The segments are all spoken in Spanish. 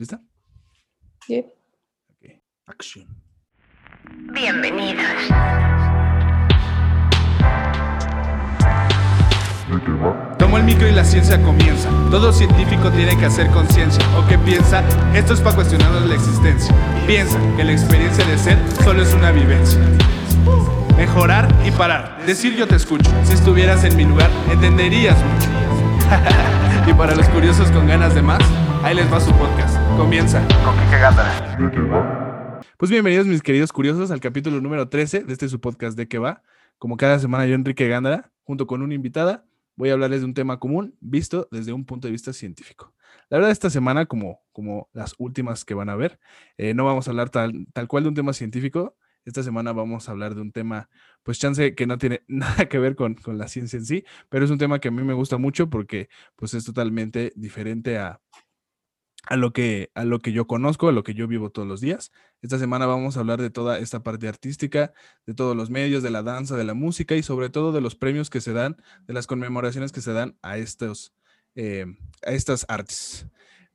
¿Lista? Sí. Ok. Acción. Bienvenidos. Tomo el micro y la ciencia comienza. Todo científico tiene que hacer conciencia. ¿O qué piensa? Esto es para cuestionarnos la existencia. Piensa que la experiencia de ser solo es una vivencia. Mejorar y parar. Decir yo te escucho. Si estuvieras en mi lugar, entenderías mucho. y para los curiosos con ganas de más, ahí les va su podcast. Comienza. Con Kike Gándara. Pues bienvenidos mis queridos curiosos al capítulo número 13 de este su podcast de que va. Como cada semana yo, Enrique Gándara, junto con una invitada, voy a hablarles de un tema común visto desde un punto de vista científico. La verdad, esta semana, como, como las últimas que van a ver, eh, no vamos a hablar tal, tal cual de un tema científico. Esta semana vamos a hablar de un tema, pues chance que no tiene nada que ver con, con la ciencia en sí, pero es un tema que a mí me gusta mucho porque pues es totalmente diferente a, a lo que a lo que yo conozco, a lo que yo vivo todos los días. Esta semana vamos a hablar de toda esta parte artística, de todos los medios, de la danza, de la música y sobre todo de los premios que se dan, de las conmemoraciones que se dan a estos eh, a estas artes.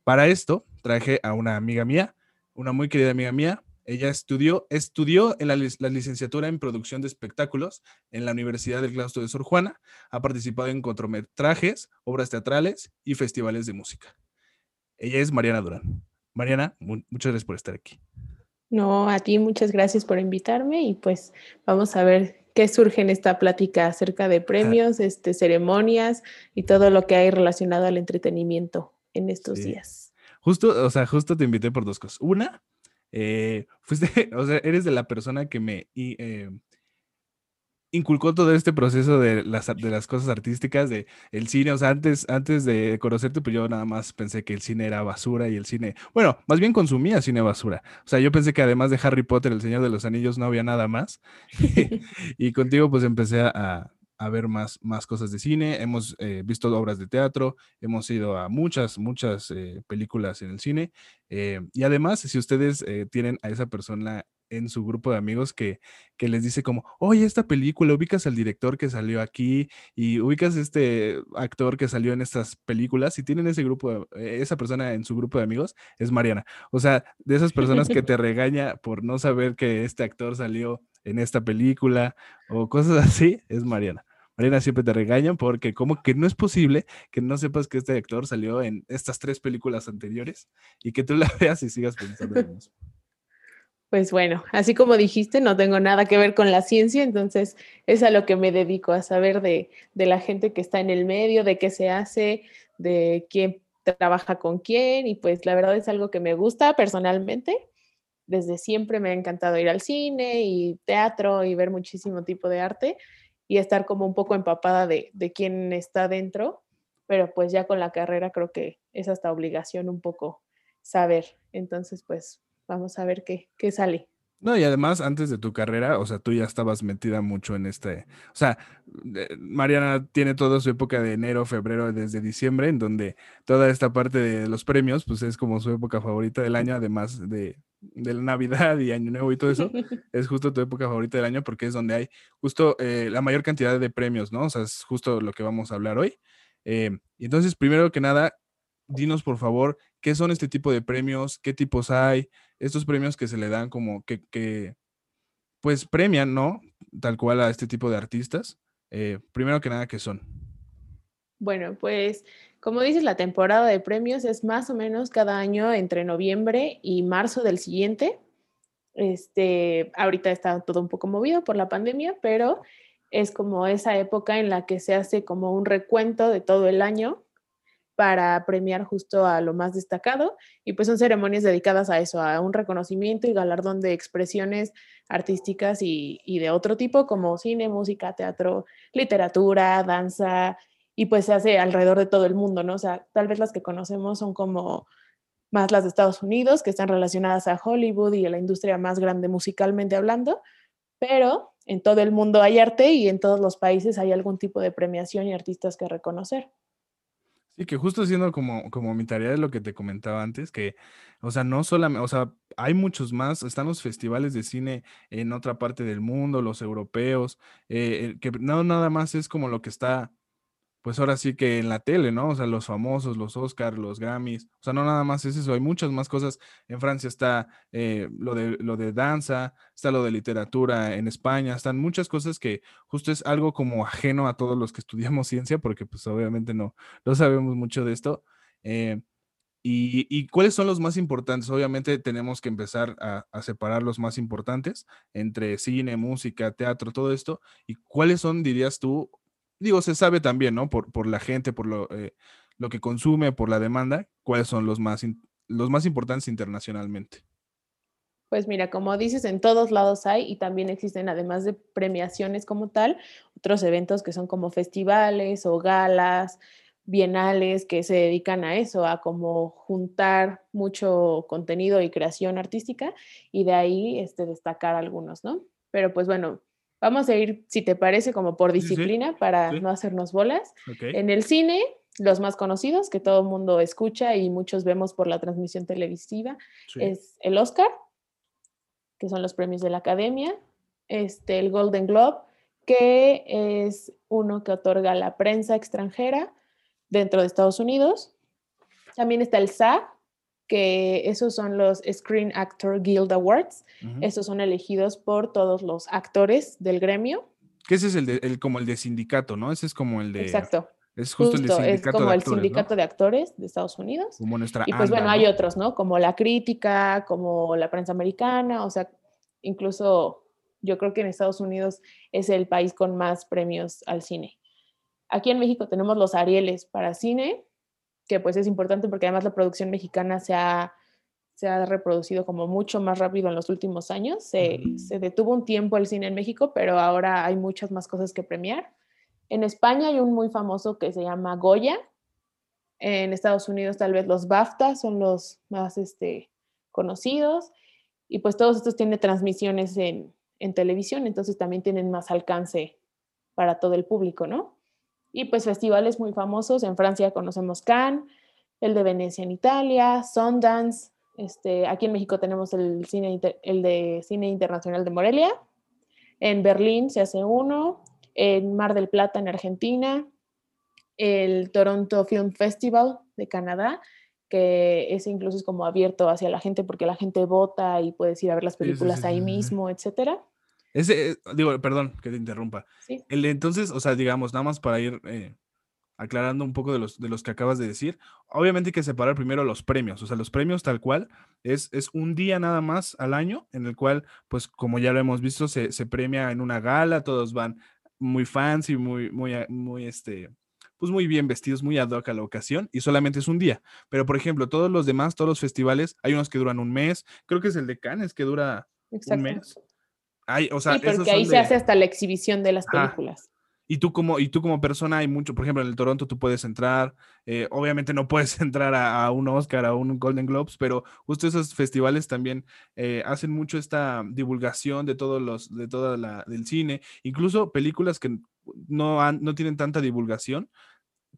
Para esto traje a una amiga mía, una muy querida amiga mía. Ella estudió estudió en la, lic- la licenciatura en producción de espectáculos en la Universidad del Claustro de Sor Juana. Ha participado en cortometrajes, obras teatrales y festivales de música. Ella es Mariana Durán. Mariana, mu- muchas gracias por estar aquí. No, a ti muchas gracias por invitarme y pues vamos a ver qué surge en esta plática acerca de premios, este, ceremonias y todo lo que hay relacionado al entretenimiento en estos Sí. días. Justo, o sea, justo te invité por dos cosas. Una, eh, fuiste, o sea, eres de la persona que me eh, inculcó todo este proceso de las, de las cosas artísticas, de el cine. O sea, antes, antes de conocerte, pues yo nada más pensé que el cine era basura y el cine, bueno, más bien consumía cine basura. O sea, yo pensé que además de Harry Potter, El Señor de los Anillos, no había nada más. y contigo, pues empecé a, a ver más, más cosas de cine. Hemos eh, visto obras de teatro, hemos ido a muchas, muchas eh, películas en el cine. eh, y además, si ustedes tienen a esa persona en su grupo de amigos que, que les dice como, oye, esta película, ubicas al director que salió aquí y ubicas este actor que salió en estas películas, si tienen ese grupo, de- eh, esa persona en su grupo de amigos, es Mariana. O sea, de esas personas que te regaña por no saber que este actor salió en esta película o cosas así, es Mariana. Mariana siempre te regañan porque como que no es posible que no sepas que este actor salió en estas tres películas anteriores y que tú la veas y sigas pensando lo mismo. Pues bueno, así como dijiste, no tengo nada que ver con la ciencia, entonces es a lo que me dedico, a saber de, de la gente que está en el medio, de qué se hace, de quién trabaja con quién, y pues la verdad es algo que me gusta personalmente. Desde siempre me ha encantado ir al cine y teatro y ver muchísimo tipo de arte y estar como un poco empapada de, de quién está dentro, pero pues ya con la carrera creo que es hasta obligación un poco saber. Entonces, pues vamos a ver qué, qué sale. No, y además, antes de tu carrera, o sea, tú ya estabas metida mucho en este, o sea, eh, Mariana tiene toda su época de enero, febrero, desde diciembre, en donde toda esta parte de los premios, pues es como su época favorita del año, además de, de la Navidad y Año Nuevo y todo eso, es justo tu época favorita del año porque es donde hay justo eh, la mayor cantidad de premios, ¿no? O sea, es justo lo que vamos a hablar hoy. Eh, y entonces, primero que nada, dinos por favor, ¿qué son este tipo de premios? ¿Qué tipos hay? Estos premios que se le dan como que, que pues premian, ¿no? Tal cual a este tipo de artistas. Eh, primero que nada, ¿qué son? Bueno, pues como dices, la temporada de premios es más o menos cada año entre noviembre y marzo del siguiente. Este, ahorita está todo un poco movido por la pandemia, pero es como esa época en la que se hace como un recuento de todo el año para premiar justo a lo más destacado y pues son ceremonias dedicadas a eso, a un reconocimiento y galardón de expresiones artísticas y, de otro tipo como cine, música, teatro, literatura, danza y pues se hace alrededor de todo el mundo, ¿no? O sea, tal vez las que conocemos son como más las de Estados Unidos, que están relacionadas a Hollywood y a la industria más grande musicalmente hablando, pero en todo el mundo hay arte y en todos los países hay algún tipo de premiación y artistas que reconocer. Sí, que justo haciendo como, como mi tarea de lo que te comentaba antes, que, o sea, no solamente, o sea, hay muchos más, están los festivales de cine en otra parte del mundo, los europeos, eh, que no nada más es como lo que está pues ahora sí que en la tele, ¿no? O sea, los famosos, los Oscars, los Grammys, o sea, no nada más es eso, hay muchas más cosas. En Francia está eh, lo, de, lo de danza, está lo de literatura, en España están muchas cosas que justo es algo como ajeno a todos los que estudiamos ciencia, porque pues obviamente no, no sabemos mucho de esto. Eh, y, cuáles son los más importantes? Obviamente tenemos que empezar a, separar los más importantes entre cine, música, teatro, todo esto. ¿Y cuáles son, dirías tú? Digo, se sabe también, ¿no? Por, por la gente, por lo, eh, lo que consume, por la demanda, ¿cuáles son los más, los más importantes internacionalmente? Pues mira, como dices, en todos lados hay y también existen, además de premiaciones como tal, otros eventos que son como festivales o galas, bienales que se dedican a eso, a como juntar mucho contenido y creación artística y de ahí este, destacar algunos, ¿no? Pero pues bueno, vamos a ir, si te parece, como por disciplina para no hacernos bolas. En el cine, los más conocidos que todo el mundo escucha y muchos vemos por la transmisión televisiva es el Oscar, que son los premios de la Academia, este, el Golden Globe, que es uno que otorga la prensa extranjera dentro de Estados Unidos. También está el SAG, que esos son los Screen Actor Guild Awards. Esos son elegidos por todos los actores del gremio. Que ese es el, de, el como el de sindicato, ¿no? Ese es como el de... Exacto. Es justo, el de sindicato es como el sindicato de actores de Estados Unidos. Como nuestra y pues bueno, hay otros, ¿no? Como la crítica, como la prensa americana, o sea, incluso yo creo que en Estados Unidos es el país con más premios al cine. Aquí en México tenemos los Arieles para cine, que pues es importante porque además la producción mexicana se ha, se ha reproducido como mucho más rápido en los últimos años. Se, se, detuvo un tiempo el cine en México, pero ahora hay muchas más cosas que premiar. En España hay un muy famoso que se llama Goya. En Estados Unidos tal vez los BAFTA son los más este, conocidos. Y pues todos estos tienen transmisiones en, en televisión, entonces también tienen más alcance para todo el público, ¿no? Y pues festivales muy famosos. En Francia conocemos Cannes, el de Venecia en Italia, Sundance. Este, aquí en México tenemos el, cine, el de Cine Internacional de Morelia. En Berlín se hace uno. En Mar del Plata, en Argentina. El Toronto Film Festival de Canadá, que ese incluso es como abierto hacia la gente porque la gente vota y puedes ir a ver las películas ahí mismo, etcétera. Ese, eh, digo, perdón que te interrumpa. El entonces, o sea, digamos, nada más para ir eh, aclarando un poco de los, de los que acabas de decir, obviamente hay que separar primero los premios, o sea, los premios tal cual es, es un día nada más al año en el cual, pues como ya lo hemos visto, se, se premia en una gala, todos van muy fancy, muy, muy, muy, este, pues muy bien vestidos, muy ad hoc a la ocasión y solamente es un día. Pero, por ejemplo, todos los demás, todos los festivales, hay unos que duran un mes, creo que es el de Cannes que dura un mes o sea, sí, porque ahí se hace hasta la exhibición de las películas. Y tú, como, y tú como persona hay mucho, por ejemplo, en el Toronto tú puedes entrar, eh, obviamente no puedes entrar a, un Oscar, a un Golden Globes, pero justo esos festivales también eh, hacen mucho esta divulgación de todos los, de toda la, del cine, incluso películas que no, no tienen tanta divulgación,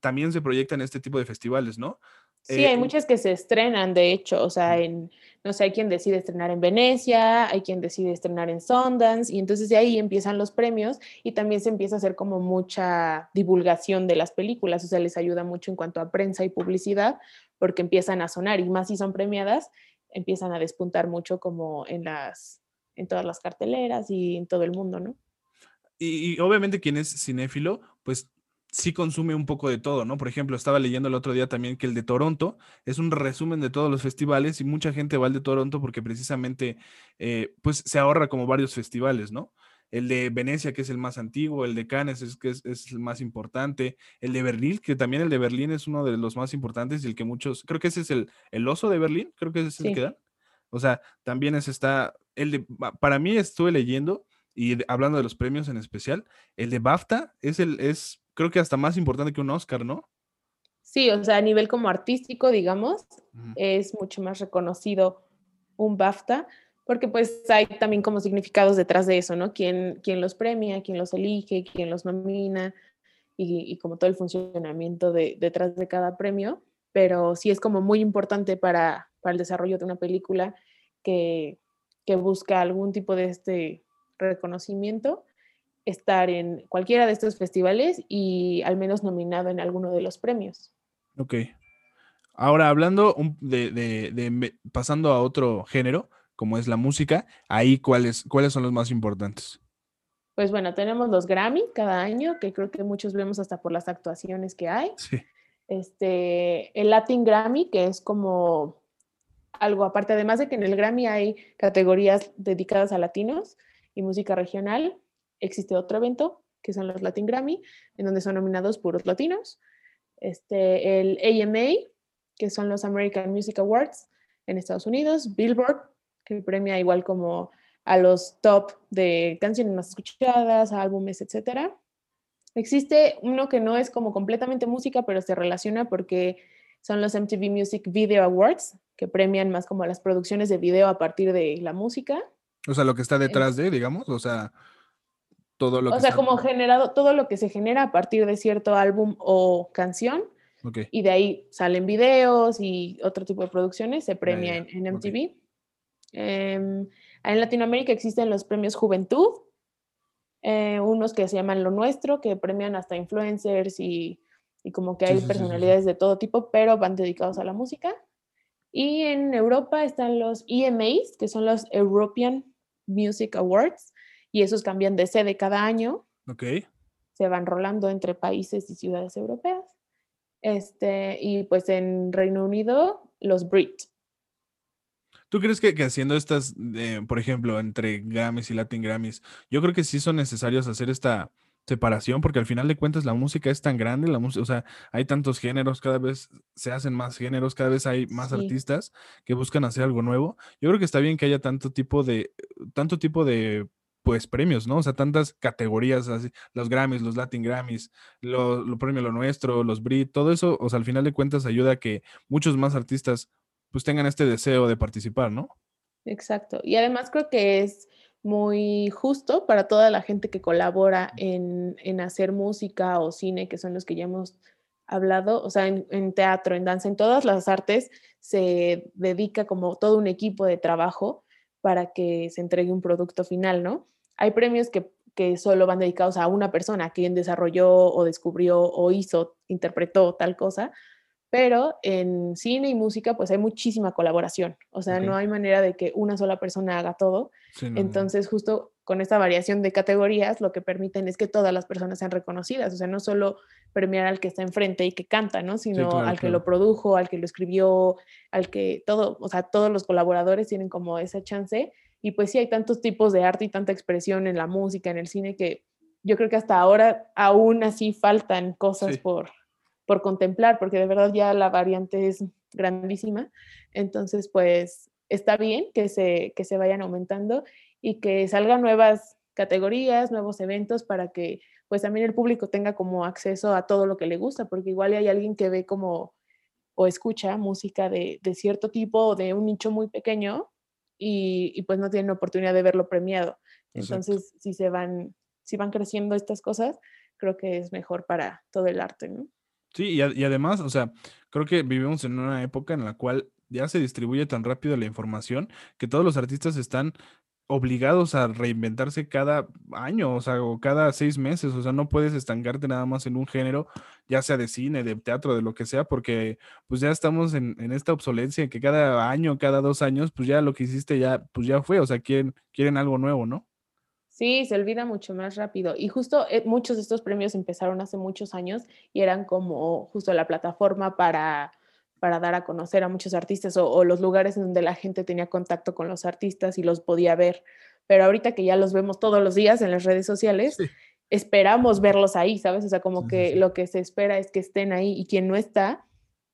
también se proyectan en este tipo de festivales, ¿no? Sí, hay eh, muchas que se estrenan, de hecho, o sea, en, no sé, hay quien decide estrenar en Venecia, hay quien decide estrenar en Sundance, y entonces de ahí empiezan los premios y también se empieza a hacer como mucha divulgación de las películas, o sea, les ayuda mucho en cuanto a prensa y publicidad, porque empiezan a sonar y más si son premiadas, empiezan a despuntar mucho como en las, en todas las carteleras y en todo el mundo, ¿no? Y, y obviamente quien es cinéfilo, pues sí consume un poco de todo, ¿no? Por ejemplo, estaba leyendo el otro día también que el de Toronto es un resumen de todos los festivales y mucha gente va al de Toronto porque precisamente eh, pues se ahorra como varios festivales, ¿no? El de Venecia, que es el más antiguo, el de Cannes, es, que es, el más importante, el de Berlín, que también el de Berlín es uno de los más importantes y el que muchos, creo que ese es el, el oso de Berlín, creo que ese es el que dan. O sea, también es está, el de, para mí estuve leyendo y hablando de los premios en especial, el de BAFTA es el, es creo que hasta más importante que un Oscar, ¿no? Sí, o sea, a nivel como artístico, digamos, es mucho más reconocido un BAFTA, porque pues hay también como significados detrás de eso, ¿no? ¿Quién, quién los premia, quién los elige, quién los nomina y, como todo el funcionamiento de, detrás de cada premio, pero sí es como muy importante para, para el desarrollo de una película que, que busca algún tipo de este reconocimiento estar en cualquiera de estos festivales y al menos nominado en alguno de los premios. Ok. Ahora, hablando de, de, pasando a otro género, como es la música, ahí cuáles, cuáles son los más importantes. Pues bueno, tenemos los Grammy cada año, que creo que muchos vemos hasta por las actuaciones que hay. Sí. Este, el Latin Grammy, que es como algo aparte, además de que en el Grammy hay categorías dedicadas a latinos y música regional, existe otro evento que son los Latin Grammy, en donde son nominados puros latinos. Este, el AMA, que son los American Music Awards en Estados Unidos, Billboard, que premia igual como a los top de canciones más escuchadas, álbumes, etc. Existe uno que no es como completamente música, pero se relaciona porque son los MTV Music Video Awards, que premian más como las producciones de video a partir de la música. O sea, lo que está detrás de, digamos, o sea, todo lo que... O sea, como generado, todo lo que se genera a partir de cierto álbum o canción. Y de ahí salen videos y otro tipo de producciones, se premia en, MTV. Em, en Latinoamérica existen los premios Juventud, eh, unos que se llaman Lo Nuestro, que premian hasta influencers y, y como que hay personalidades de todo tipo, pero van dedicados a la música. Y en Europa están los EMAs, que son los European Music Awards, y esos cambian de sede cada año. Ok. Se van rolando entre países y ciudades europeas. Este, y pues en Reino Unido, los Brit. ¿Tú crees que, haciendo estas, eh, por ejemplo, entre Grammys y Latin Grammys, yo creo que sí son necesarios hacer esta separación, porque al final de cuentas la música es tan grande, la música, o sea, hay tantos géneros, cada vez se hacen más géneros, cada vez hay más artistas que buscan hacer algo nuevo. Yo creo que está bien que haya tanto tipo de, tanto tipo de pues premios, ¿no? O sea, tantas categorías, así, los Grammys, los Latin Grammys, los lo premio Lo Nuestro, los Brit, todo eso, o sea, al final de cuentas ayuda a que muchos más artistas pues tengan este deseo de participar, ¿no? Exacto. Y además creo que es muy justo para toda la gente que colabora en, hacer música o cine, que son los que ya hemos hablado, o sea, en, en, teatro, en danza, en todas las artes, se dedica como todo un equipo de trabajo para que se entregue un producto final, ¿no? hay premios que, solo van dedicados a una persona, quien desarrolló o descubrió o hizo, interpretó tal cosa, pero en cine y música pues hay muchísima colaboración, o sea, no hay manera de que una sola persona haga todo. Entonces, justo con esta variación de categorías, lo que permiten es que todas las personas sean reconocidas, o sea, no solo premiar al que está enfrente y que canta, ¿no? Sino al que lo produjo, al que lo escribió, al que todo, o sea, todos los colaboradores tienen como esa chance y pues sí, hay tantos tipos de arte y tanta expresión en la música, en el cine, que yo creo que hasta ahora aún así faltan cosas por, por contemplar, porque de verdad ya la variante es grandísima. Entonces, pues está bien que se, que se vayan aumentando y que salgan nuevas categorías, nuevos eventos para que pues también el público tenga como acceso a todo lo que le gusta, porque igual hay alguien que ve como o escucha música de, de cierto tipo o de un nicho muy pequeño y, pues no tienen oportunidad de verlo premiado. Entonces, si se van, si van creciendo estas cosas, creo que es mejor para todo el arte, ¿no? Sí, y, y, además, o sea, creo que vivimos en una época en la cual ya se distribuye tan rápido la información que todos los artistas están obligados a reinventarse cada año, o sea, o cada seis meses, o sea, no puedes estancarte nada más en un género, ya sea de cine, de teatro, de lo que sea, porque pues ya estamos en, esta obsolencia que cada año, cada dos años, pues ya lo que hiciste ya, pues ya fue, o sea, quieren, quieren algo nuevo, ¿no? Sí, se olvida mucho más rápido. Y justo eh, muchos de estos premios empezaron hace muchos años y eran como justo la plataforma para para dar a conocer a muchos artistas o, los lugares en donde la gente tenía contacto con los artistas y los podía ver. Pero ahorita que ya los vemos todos los días en las redes sociales, esperamos verlos ahí, ¿sabes? O sea, como que lo que se espera es que estén ahí y quien no está,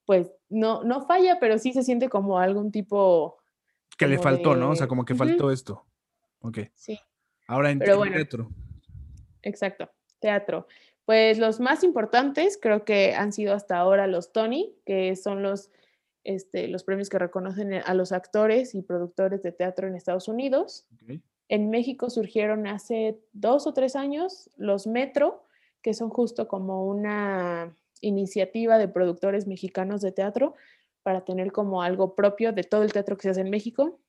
pues no, no falla, pero sí se siente como algún tipo... Que le faltó, ¿no? O sea, como que faltó esto. Ok. Sí. Ahora en teatro. Exacto, teatro. Pues los más importantes creo que han sido hasta ahora los Tony, que son los, este, los premios que reconocen a los actores y productores de teatro en Estados Unidos. En México surgieron hace dos o tres años los Metro, que son justo como una iniciativa de productores mexicanos de teatro para tener como algo propio de todo el teatro que se hace en México.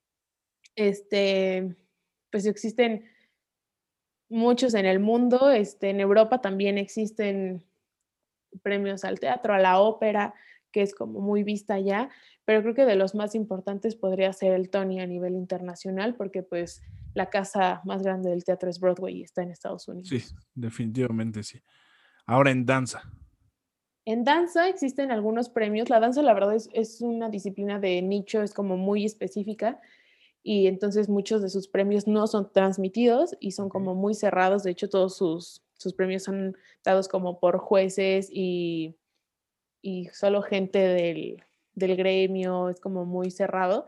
Este, pues existen muchos en el mundo. Este, en Europa también existen premios al teatro, a la ópera, que es como muy vista ya, pero creo que de los más importantes podría ser el Tony a nivel internacional, porque pues la casa más grande del teatro es Broadway y está en Estados Unidos. Sí, definitivamente sí. Ahora en danza. En danza existen algunos premios. La danza, la verdad, es, es, una disciplina de nicho, es como muy específica y entonces muchos de sus premios no son transmitidos y son como muy cerrados. De hecho, todos sus, sus premios son dados como por jueces y, y solo gente del, del gremio, es como muy cerrado.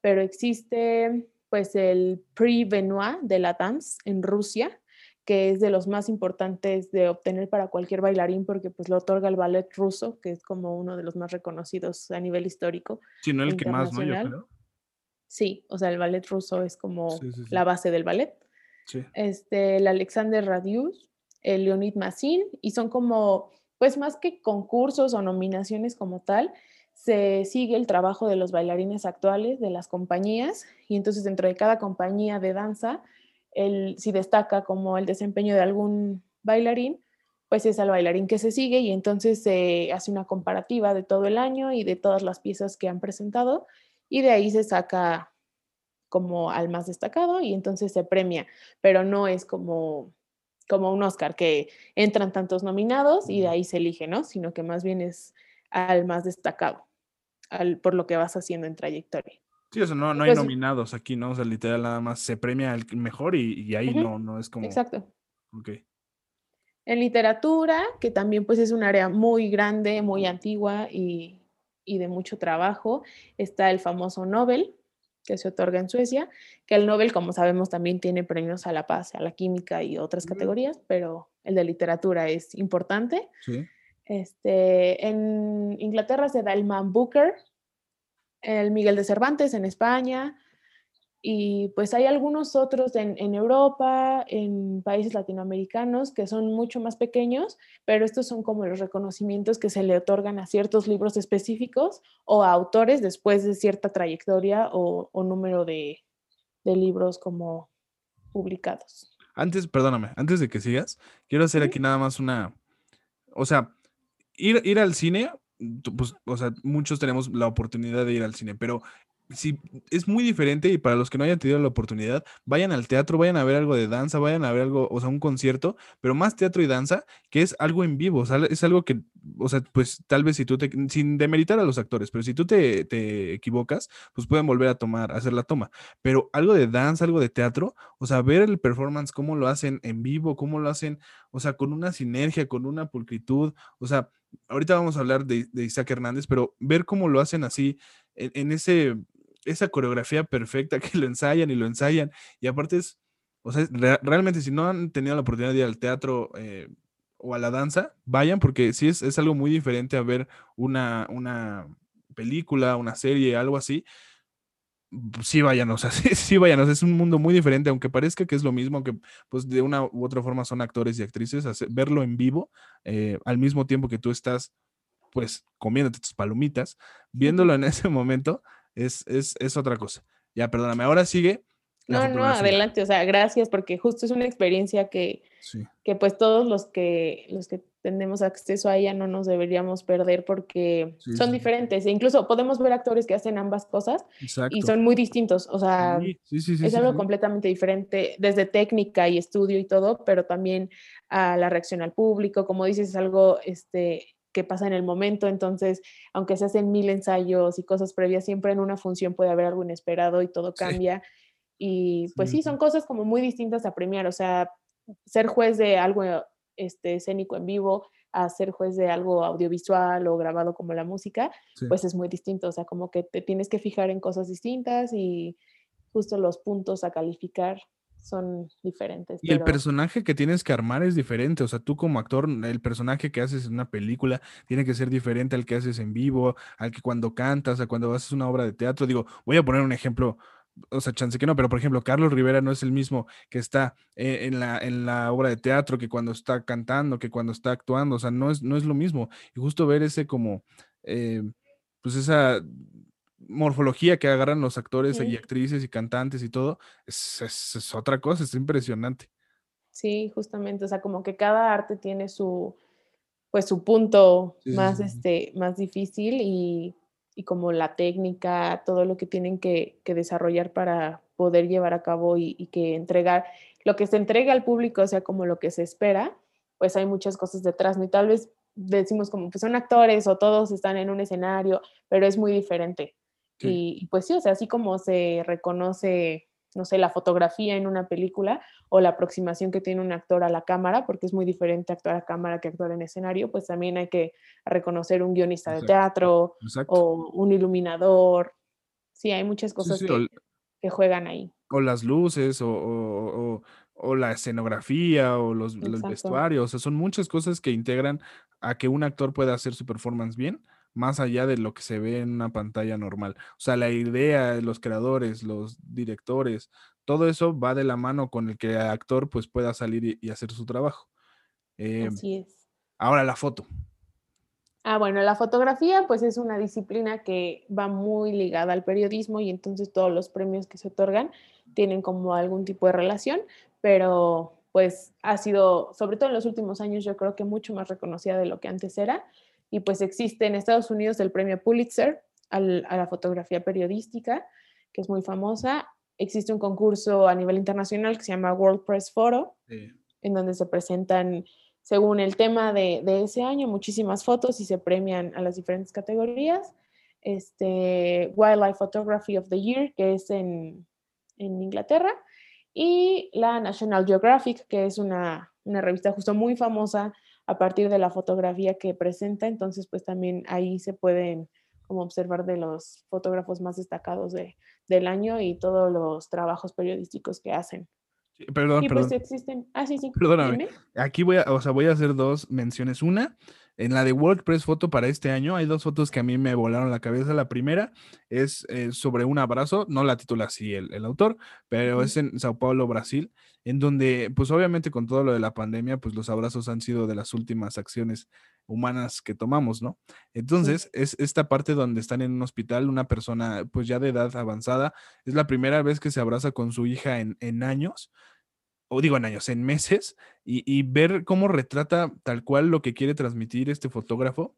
Pero existe pues el Prix Benoit de la Danse en Rusia, que es de los más importantes de obtener para cualquier bailarín porque pues lo otorga el ballet ruso, que es como uno de los más reconocidos a nivel histórico. Sí, no el que más, ¿no? Yo creo. Sí, o sea, el ballet ruso es como Sí, sí, sí. la base del ballet. Este, el Alexander Radius, el Leonid Massin, y son como, pues más que concursos o nominaciones como tal, se sigue el trabajo de los bailarines actuales, de las compañías, y entonces dentro de cada compañía de danza, el, si destaca como el desempeño de algún bailarín, pues es al bailarín que se sigue y entonces se hace una comparativa de todo el año y de todas las piezas que han presentado y de ahí se saca como al más destacado y entonces se premia, pero no es como como un Oscar que entran tantos nominados y de ahí se elige, ¿no? Sino que más bien es al más destacado, al, por lo que vas haciendo en trayectoria. Sí, eso no, no hay Pues- nominados aquí, ¿no? O sea, literal nada más se premia al mejor y, y ahí no, no es como. Exacto. Ok. En literatura, que también pues es un área muy grande, muy antigua y, y de mucho trabajo, está el famoso Nobel, que se otorga en Suecia, que el Nobel, como sabemos, también tiene premios a la paz, a la química y otras categorías, pero el de literatura es importante. Sí. Este, en Inglaterra se da el Man Booker, el Miguel de Cervantes en España, y pues hay algunos otros en, en Europa, en países latinoamericanos que son mucho más pequeños, pero estos son como los reconocimientos que se le otorgan a ciertos libros específicos o a autores después de cierta trayectoria o, o número de, de libros como publicados. Antes, perdóname, antes de que sigas, quiero hacer aquí nada más una. O sea, ir, ir al cine, pues, o sea, muchos tenemos la oportunidad de ir al cine, pero si es muy diferente y para los que no hayan tenido la oportunidad, vayan al teatro, vayan a ver algo de danza, vayan a ver algo, o sea, un concierto, pero más teatro y danza, que es algo en vivo, es algo que, o sea, pues tal vez si tú te, sin demeritar a los actores, pero si tú te, te equivocas, pues pueden volver a tomar, a hacer la toma, pero algo de danza, algo de teatro, o sea, ver el performance, cómo lo hacen en vivo, cómo lo hacen, o sea, con una sinergia, con una pulcritud, o sea, ahorita vamos a hablar de, de Isaac Hernández, pero ver cómo lo hacen así, en ese, esa coreografía perfecta que lo ensayan y lo ensayan, y aparte es, o sea, realmente si no han tenido la oportunidad de ir al teatro eh, o a la danza, vayan porque sí es, es algo muy diferente a ver una, una película, una serie, algo así, pues, sí vayan, o sea, sí, sí vayan, o sea, es un mundo muy diferente, aunque parezca que es lo mismo, aunque pues de una u otra forma son actores y actrices, hace- verlo en vivo eh, al mismo tiempo que tú estás pues comiéndote tus palomitas, viéndolo en ese momento es, es, es otra cosa. Ya, perdóname, ahora sigue No, no, adelante, o sea, gracias porque justo es una experiencia que, Sí, que pues todos los que los que tenemos acceso a ella no nos deberíamos perder porque Sí, son sí. diferentes e incluso podemos ver actores que hacen ambas cosas exacto. y son muy distintos, o sea, es algo completamente diferente desde técnica y estudio y todo, pero también a la reacción al público, como dices, es algo este que pasa en el momento, entonces, aunque se hacen mil ensayos y cosas previas, siempre en una función puede haber algo inesperado y todo Sí. cambia. Y pues Sí, sí, sí. son cosas como muy distintas a premiar, o sea, ser juez de algo este, escénico en vivo a ser juez de algo audiovisual o grabado como la música, Sí. pues es muy distinto, o sea, como que te tienes que fijar en cosas distintas y justo los puntos a calificar son diferentes. Y el personaje que tienes que armar es diferente, o sea, tú como actor, el personaje que haces en una película tiene que ser diferente al que haces en vivo, al que cuando cantas, a cuando haces una obra de teatro. Digo, voy a poner un ejemplo, o sea, chance que no, pero por ejemplo, Carlos Rivera no es el mismo que está eh, en la, en la obra de teatro, que cuando está cantando, que cuando está actuando, o sea, no es, no es lo mismo. Y justo ver ese como, eh, pues esa morfología que agarran los actores y actrices y cantantes y todo, es, es- es otra cosa, es impresionante. Sí, justamente, o sea, como que cada arte tiene su, pues su punto Sí, más, sí, este, más difícil y, y como la técnica, todo lo que tienen que, que desarrollar para poder llevar a cabo y, y que entregar, lo que se entrega al público, o sea, como lo que se espera, pues hay muchas cosas detrás, ¿no? Y tal vez decimos como, pues son actores o todos están en un escenario, pero es muy diferente. Sí. Y, pues sí, o sea, así como se reconoce, no sé, la fotografía en una película o la aproximación que tiene un actor a la cámara, porque es muy diferente actuar a cámara que actuar en escenario, pues también hay que reconocer un guionista de teatro Exacto. o un iluminador. Sí, hay muchas cosas sí, que, o, que juegan ahí. o las luces, o, o- la escenografía, o los, los vestuarios. O sea, son muchas cosas que integran a que un actor pueda hacer su performance bien, más allá de lo que se ve en una pantalla normal. O sea, la idea, los creadores, los directores, todo eso va de la mano con el que el actor pues pueda salir y, y hacer su trabajo. Eh, Así es. ahora la foto. Ah, bueno, la fotografía pues es una disciplina que va muy ligada al periodismo y entonces todos los premios que se otorgan tienen como algún tipo de relación, pero pues ha sido, sobre todo en los últimos años, yo creo que mucho más reconocida de lo que antes era. Y pues existe en Estados Unidos el premio Pulitzer al- a la fotografía periodística, que es muy famosa. Existe un concurso a nivel internacional que se llama World Press Photo, en donde se presentan, según el tema de, de ese año, muchísimas fotos y se premian a las diferentes categorías. Este, Wildlife Photography of the Year, que es en, en Inglaterra, y la National Geographic, que es una, una revista justo muy famosa a partir de la fotografía que presenta. Entonces, pues también ahí se pueden como observar de los fotógrafos más destacados de, del año y todos los trabajos periodísticos que hacen. sí, perdón, Y perdón. pues existen. Ah, sí, sí. Perdóname. dime. Aquí voy a, o sea, voy a hacer dos menciones. Una, en la de WordPress Foto para este año, hay dos fotos que a mí me volaron la cabeza. La primera es eh, sobre un abrazo, no la titula así el, el autor, pero es en Sao Paulo, Brasil, en donde, pues obviamente con todo lo de la pandemia, pues los abrazos han sido de las últimas acciones humanas que tomamos, ¿no? Entonces, es esta parte donde están en un hospital, una persona pues ya de edad avanzada, es la primera vez que se abraza con su hija en, en años o digo en años, en meses, y, y ver cómo retrata tal cual lo que quiere transmitir este fotógrafo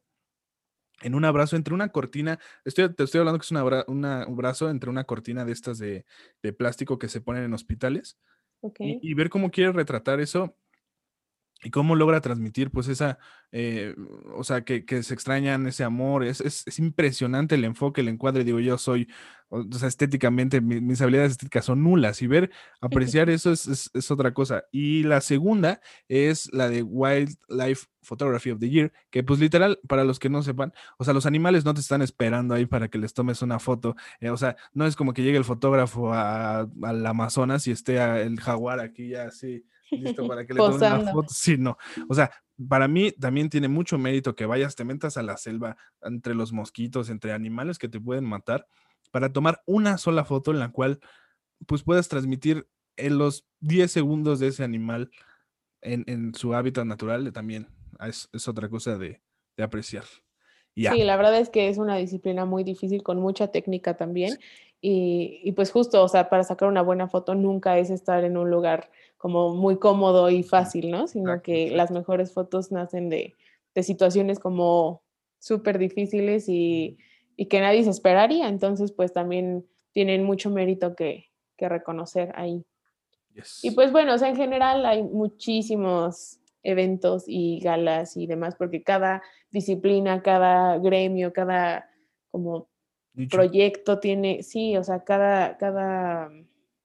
en un abrazo entre una cortina, estoy, te estoy hablando que es una abra- una- un brazo entre una cortina de estas de, de plástico que se ponen en hospitales, y ver cómo quiere retratar eso y cómo logra transmitir pues esa, eh, o sea, que, que se extrañan ese amor, es, es, es impresionante el enfoque, el encuadre, digo, yo soy, o sea, estéticamente, mi- mis habilidades estéticas son nulas y ver, apreciar eso es, es, es otra cosa. Y la segunda es la de Wildlife Photography of the Year, que pues literal, para los que no sepan, o sea, los animales no te están esperando ahí para que les tomes una foto, eh, o sea, no es como que llegue el fotógrafo a- al Amazonas y esté a- el jaguar aquí ya así listo para que le tomen una foto. Sí, no. O sea, para mí también tiene mucho mérito que vayas, te metas a la selva entre los mosquitos, entre animales que te pueden matar, para tomar una sola foto en la cual pues puedas transmitir en los 10 segundos de ese animal en, en su hábitat natural también. ah, Es, es otra cosa de, de apreciar. Sí, la verdad es que es una disciplina muy difícil con mucha técnica también. Y, y pues justo, o sea, para sacar una buena foto nunca es estar en un lugar como muy cómodo y fácil, ¿no? Sino Exacto, que las mejores fotos nacen de, de situaciones como súper difíciles y, y que nadie se esperaría. Entonces, pues también tienen mucho mérito que, que reconocer ahí. Yes. Y pues bueno, o sea, en general hay muchísimos eventos y galas y demás, porque cada disciplina, cada gremio, cada como Dicho. proyecto tiene, sí, o sea, cada, cada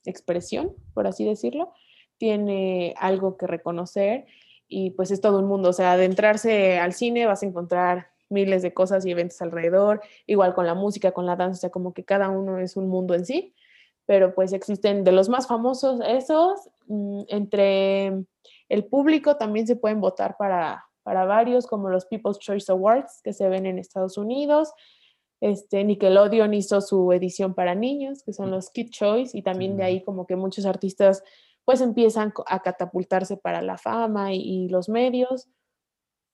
expresión, por así decirlo, tiene algo que reconocer y pues es todo un mundo, o sea, adentrarse al cine vas a encontrar miles de cosas y eventos alrededor, igual con la música, con la danza, o sea, como que cada uno es un mundo en sí, pero pues existen de los más famosos esos, mm, entre el público también se pueden votar para, para varios, como los People's Choice Awards, que se ven en Estados Unidos, este, Nickelodeon hizo su edición para niños, que son los Kid Choice, y también de ahí como que muchos artistas pues empiezan a catapultarse para la fama y, y los medios.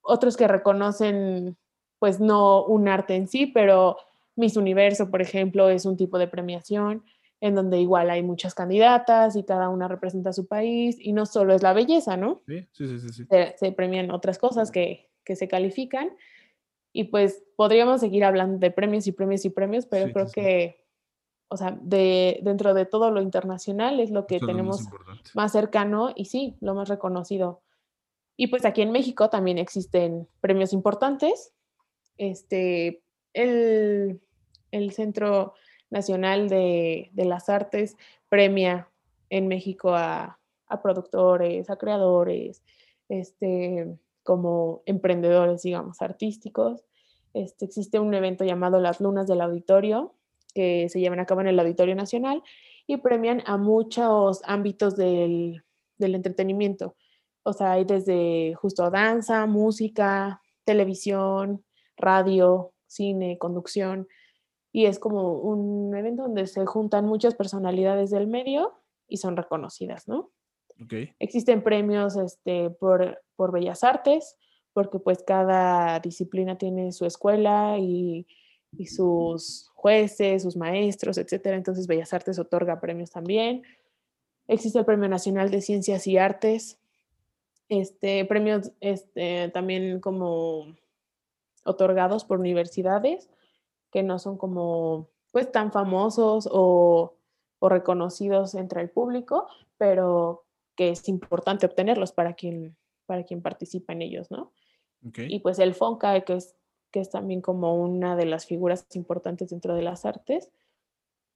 Otros que reconocen pues no un arte en sí, pero Miss Universo, por ejemplo, es un tipo de premiación en donde igual hay muchas candidatas y cada una representa su país y no solo es la belleza, ¿no? Sí, sí, sí, sí. Se, se premian otras cosas que, que, se califican y pues podríamos seguir hablando de premios y premios y premios, pero Sí, creo sí, sí. que, o sea, de, dentro de todo lo internacional es lo que Eso es lo más tenemos importante. más cercano y sí, lo más reconocido. Y pues aquí en México también existen premios importantes. Este, el, el Centro Nacional de, de las Artes premia en México a, a productores, a creadores, este, como emprendedores, digamos, artísticos. Este, existe un evento llamado Las Lunas del Auditorio, que se llevan a cabo en el Auditorio Nacional y premian a muchos ámbitos del, del entretenimiento. O sea, hay desde justo danza, música, televisión, radio, cine, conducción. Y es como un evento donde se juntan muchas personalidades del medio y son reconocidas, ¿no? Existen premios este, por, por bellas artes, porque pues cada disciplina tiene su escuela y, y sus jueces, sus maestros, etcétera. Entonces Bellas Artes otorga premios también. Existe el Premio Nacional de Ciencias y Artes, este, premios este, también como otorgados por universidades que no son como pues tan famosos o, o, reconocidos entre el público, pero que es importante obtenerlos para quien, para quien participa en ellos, ¿no? Okay. Y pues el FONCA, que es, que es también como una de las figuras importantes dentro de las artes,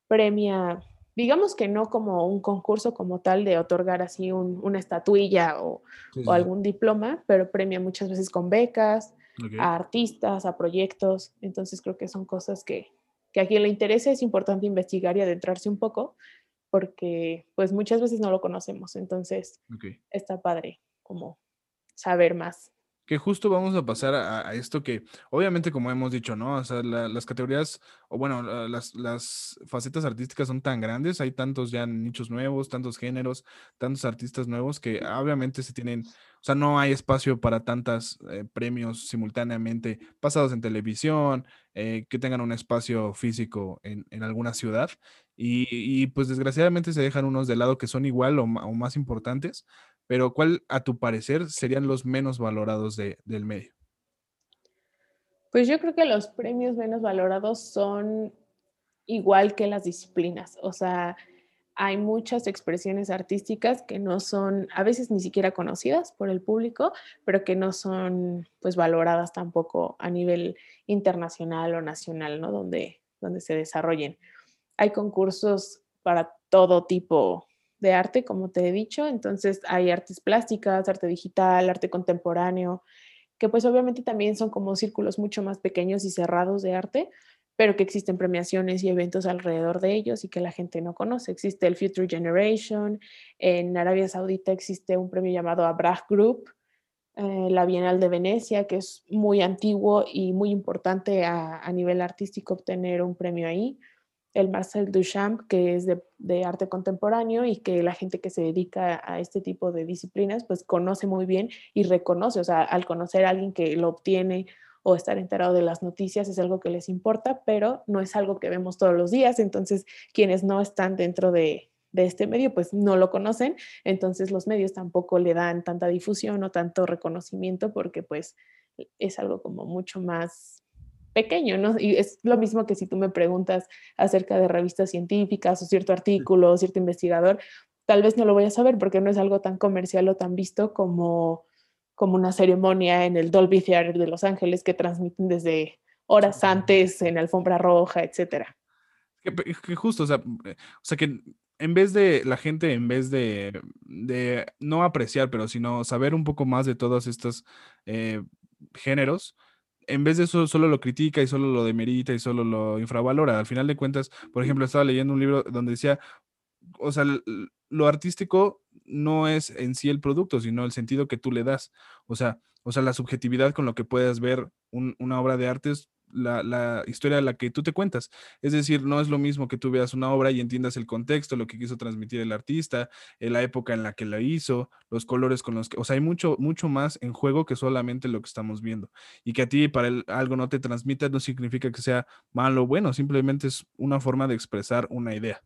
premia digamos que no como un concurso como tal de otorgar así un, una estatuilla o, sí, sí. o, algún diploma, pero premia muchas veces con becas okay. a artistas, a proyectos. Entonces creo que son cosas que, que a quien le interese es importante investigar y adentrarse un poco porque pues muchas veces no lo conocemos. Entonces okay. está padre como saber más que justo vamos a pasar a, a, esto que, obviamente, como hemos dicho, ¿no? O sea, la, las categorías, o bueno, las, las, facetas artísticas son tan grandes, hay tantos ya nichos nuevos, tantos géneros, tantos artistas nuevos que obviamente se tienen, o sea, no hay espacio para tantos eh, premios simultáneamente pasados en televisión, eh, que tengan un espacio físico en, en alguna ciudad. Y, y, pues desgraciadamente se dejan unos de lado que son igual o, o más importantes, pero ¿cuál, a tu parecer, serían los menos valorados de, del medio? Pues yo creo que los premios menos valorados son igual que las disciplinas, o sea, hay muchas expresiones artísticas que no son, a veces ni siquiera conocidas por el público, pero que no son pues valoradas tampoco a nivel internacional o nacional, ¿no? Donde, donde se desarrollen. Hay concursos para todo tipo de arte, como te he dicho. Entonces hay artes plásticas, arte digital, arte contemporáneo, que pues obviamente también son como círculos mucho más pequeños y cerrados de arte, pero que existen premiaciones y eventos alrededor de ellos y que la gente no conoce. Existe el Future Generation, en Arabia Saudita existe un premio llamado Abrah Group, eh, la Bienal de Venecia, que es muy antiguo y muy importante a nivel artístico obtener un premio ahí el Marcel Duchamp, que es de, arte contemporáneo y que la gente que se dedica a este tipo de disciplinas, pues conoce muy bien y reconoce, o sea, al conocer a alguien que lo obtiene o estar enterado de las noticias es algo que les importa, pero no es algo que vemos todos los días, entonces quienes no están dentro de, de este medio, pues no lo conocen, entonces los medios tampoco le dan tanta difusión o tanto reconocimiento porque pues es algo como mucho más pequeño, ¿no? Y es lo mismo que si tú me preguntas acerca de revistas científicas o cierto artículo o cierto investigador, tal vez no lo voy a saber porque no es algo tan comercial o tan visto como, como una ceremonia en el Dolby Theater de Los Ángeles que transmiten desde horas antes en alfombra roja, etcétera. Que, que, justo, o sea, o sea que en vez de la gente, en vez de, de no apreciar, pero sino saber un poco más de todos estos eh, géneros, en vez de eso solo lo critica y solo lo demerita y solo lo infravalora. Al final de cuentas, por ejemplo, estaba leyendo un libro donde decía, o sea, lo artístico no es en sí el producto, sino el sentido que tú le das. O sea, o sea la subjetividad con lo que puedas ver un, una obra de arte es la, la, historia a la que tú te cuentas. Es decir, no es lo mismo que tú veas una obra y entiendas el contexto, lo que quiso transmitir el artista, en la época en la que la hizo, los colores con los que, o sea, hay mucho, mucho más en juego que solamente lo que estamos viendo. Y que a ti para el, algo no te transmita no significa que sea malo o bueno, simplemente es una forma de expresar una idea.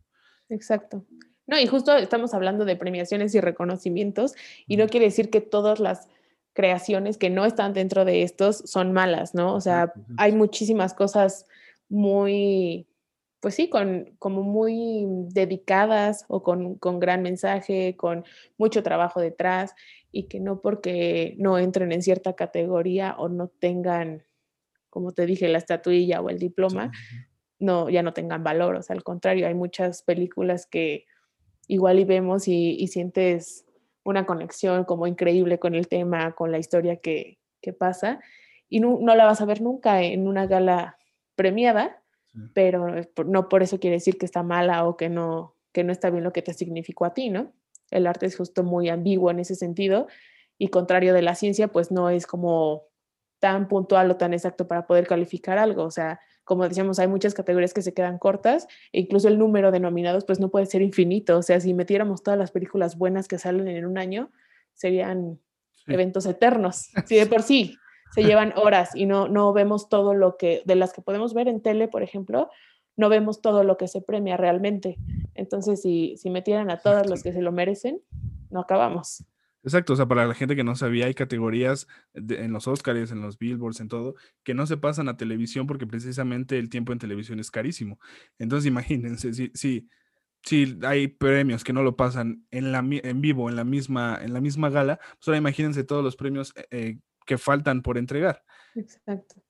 Exacto. No, y justo estamos hablando de premiaciones y reconocimientos, y no quiere decir que todas las creaciones que no están dentro de estos son malas, ¿no? O sea, hay muchísimas cosas muy, pues sí, con, como muy dedicadas o con, con gran mensaje, con mucho trabajo detrás, y que no porque no entren en cierta categoría o no tengan, como te dije, la estatuilla o el diploma, no, ya no tengan valor. O sea, al contrario, hay muchas películas que igual y vemos y, sientes una conexión como increíble con el tema, con la historia que, pasa, y no, la vas a ver nunca en una gala premiada, pero no por eso quiere decir que está mala o que no, que no está bien lo que te significó a ti, ¿no? El arte es justo muy ambiguo en ese sentido y contrario de la ciencia, pues no es como tan puntual o tan exacto para poder calificar algo. O sea, como decíamos, hay muchas categorías que se quedan cortas e incluso el número de nominados pues no puede ser infinito. O sea, si metiéramos todas las películas buenas que salen en un año, serían eventos eternos. Sí, de por sí se llevan horas y no, no vemos todo lo que, de las que podemos ver en tele, por ejemplo, no vemos todo lo que se premia realmente. Entonces, si, si metieran a todos los que se lo merecen, no acabamos. Exacto, o sea, para la gente que no sabía, hay categorías en los Oscars, en los Billboards, en todo, que no se pasan a televisión porque precisamente el tiempo en televisión es carísimo. Entonces, imagínense, si, si, si hay premios que no lo pasan en, la, en vivo, en la, misma, en la misma gala, pues ahora imagínense todos los premios eh, eh, que faltan por entregar. Exacto.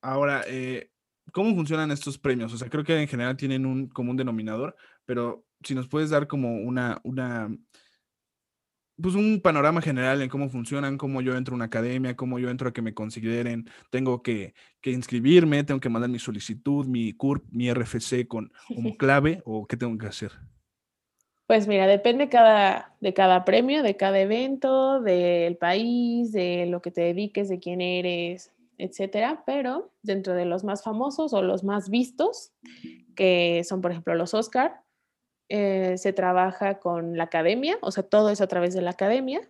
Ahora, eh, ¿cómo funcionan estos premios? O sea, creo que en general tienen un común denominador, pero si nos puedes dar como una, una pues un panorama general en cómo funcionan, cómo yo entro a una academia, cómo yo entro a que me consideren, tengo que, inscribirme, tengo que mandar mi solicitud, mi CURP, mi RFC con como clave o qué tengo que hacer. Pues mira, depende cada, de cada premio, de cada evento, del país, de lo que te dediques, de quién eres, etcétera, pero dentro de los más famosos o los más vistos, que son por ejemplo los Oscar, eh, se trabaja con la academia, o sea, todo es a través de la academia.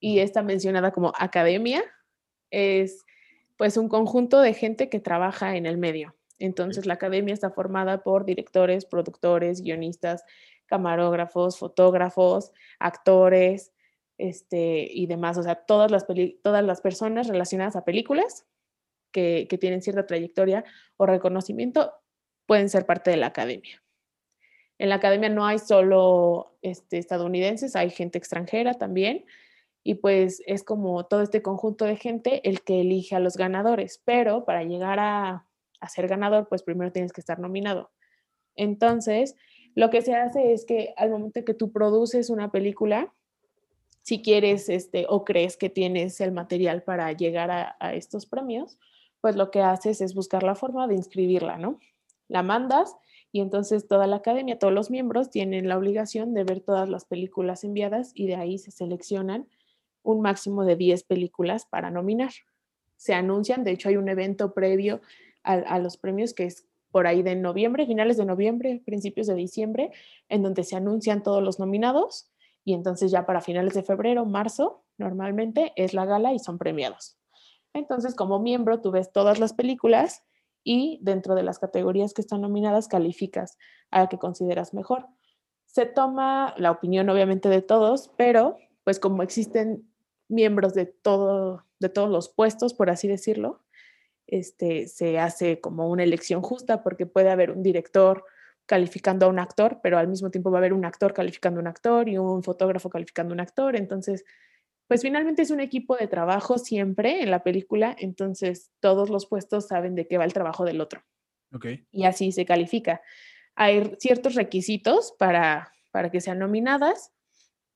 Y esta mencionada como academia es pues un conjunto de gente que trabaja en el medio. Entonces la academia está formada por directores, productores, guionistas, camarógrafos, fotógrafos, actores, este, y demás. O sea, todas las, todas las personas relacionadas a películas que, que tienen cierta trayectoria o reconocimiento pueden ser parte de la academia. En la academia no hay solo este, estadounidenses, hay gente extranjera también. Y pues es como todo este conjunto de gente el que elige a los ganadores. Pero para llegar a, ser ganador, pues primero tienes que estar nominado. Entonces, lo que se hace es que al momento que tú produces una película, si quieres este, o crees que tienes el material para llegar a, a, estos premios, pues lo que haces es buscar la forma de inscribirla, ¿no? La mandas y entonces toda la academia, todos los miembros tienen la obligación de ver todas las películas enviadas y de ahí se seleccionan un máximo de 10 películas para nominar. Se anuncian, de hecho hay un evento previo a, los premios que es por ahí de noviembre, finales de noviembre, principios de diciembre, en donde se anuncian todos los nominados y entonces ya para finales de febrero, marzo, normalmente es la gala y son premiados. Entonces, como miembro, tú ves todas las películas y dentro de las categorías que están nominadas calificas a la que consideras mejor. Se toma la opinión obviamente de todos, pero pues como existen miembros de, todo, de todos los puestos, por así decirlo, este, se hace como una elección justa porque puede haber un director calificando a un actor, pero al mismo tiempo va a haber un actor calificando a un actor y un fotógrafo calificando a un actor. Entonces, pues finalmente es un equipo de trabajo siempre en la película, entonces todos los puestos saben de qué va el trabajo del otro. Okay. Y así se califica. Hay ciertos requisitos para, para que sean nominadas,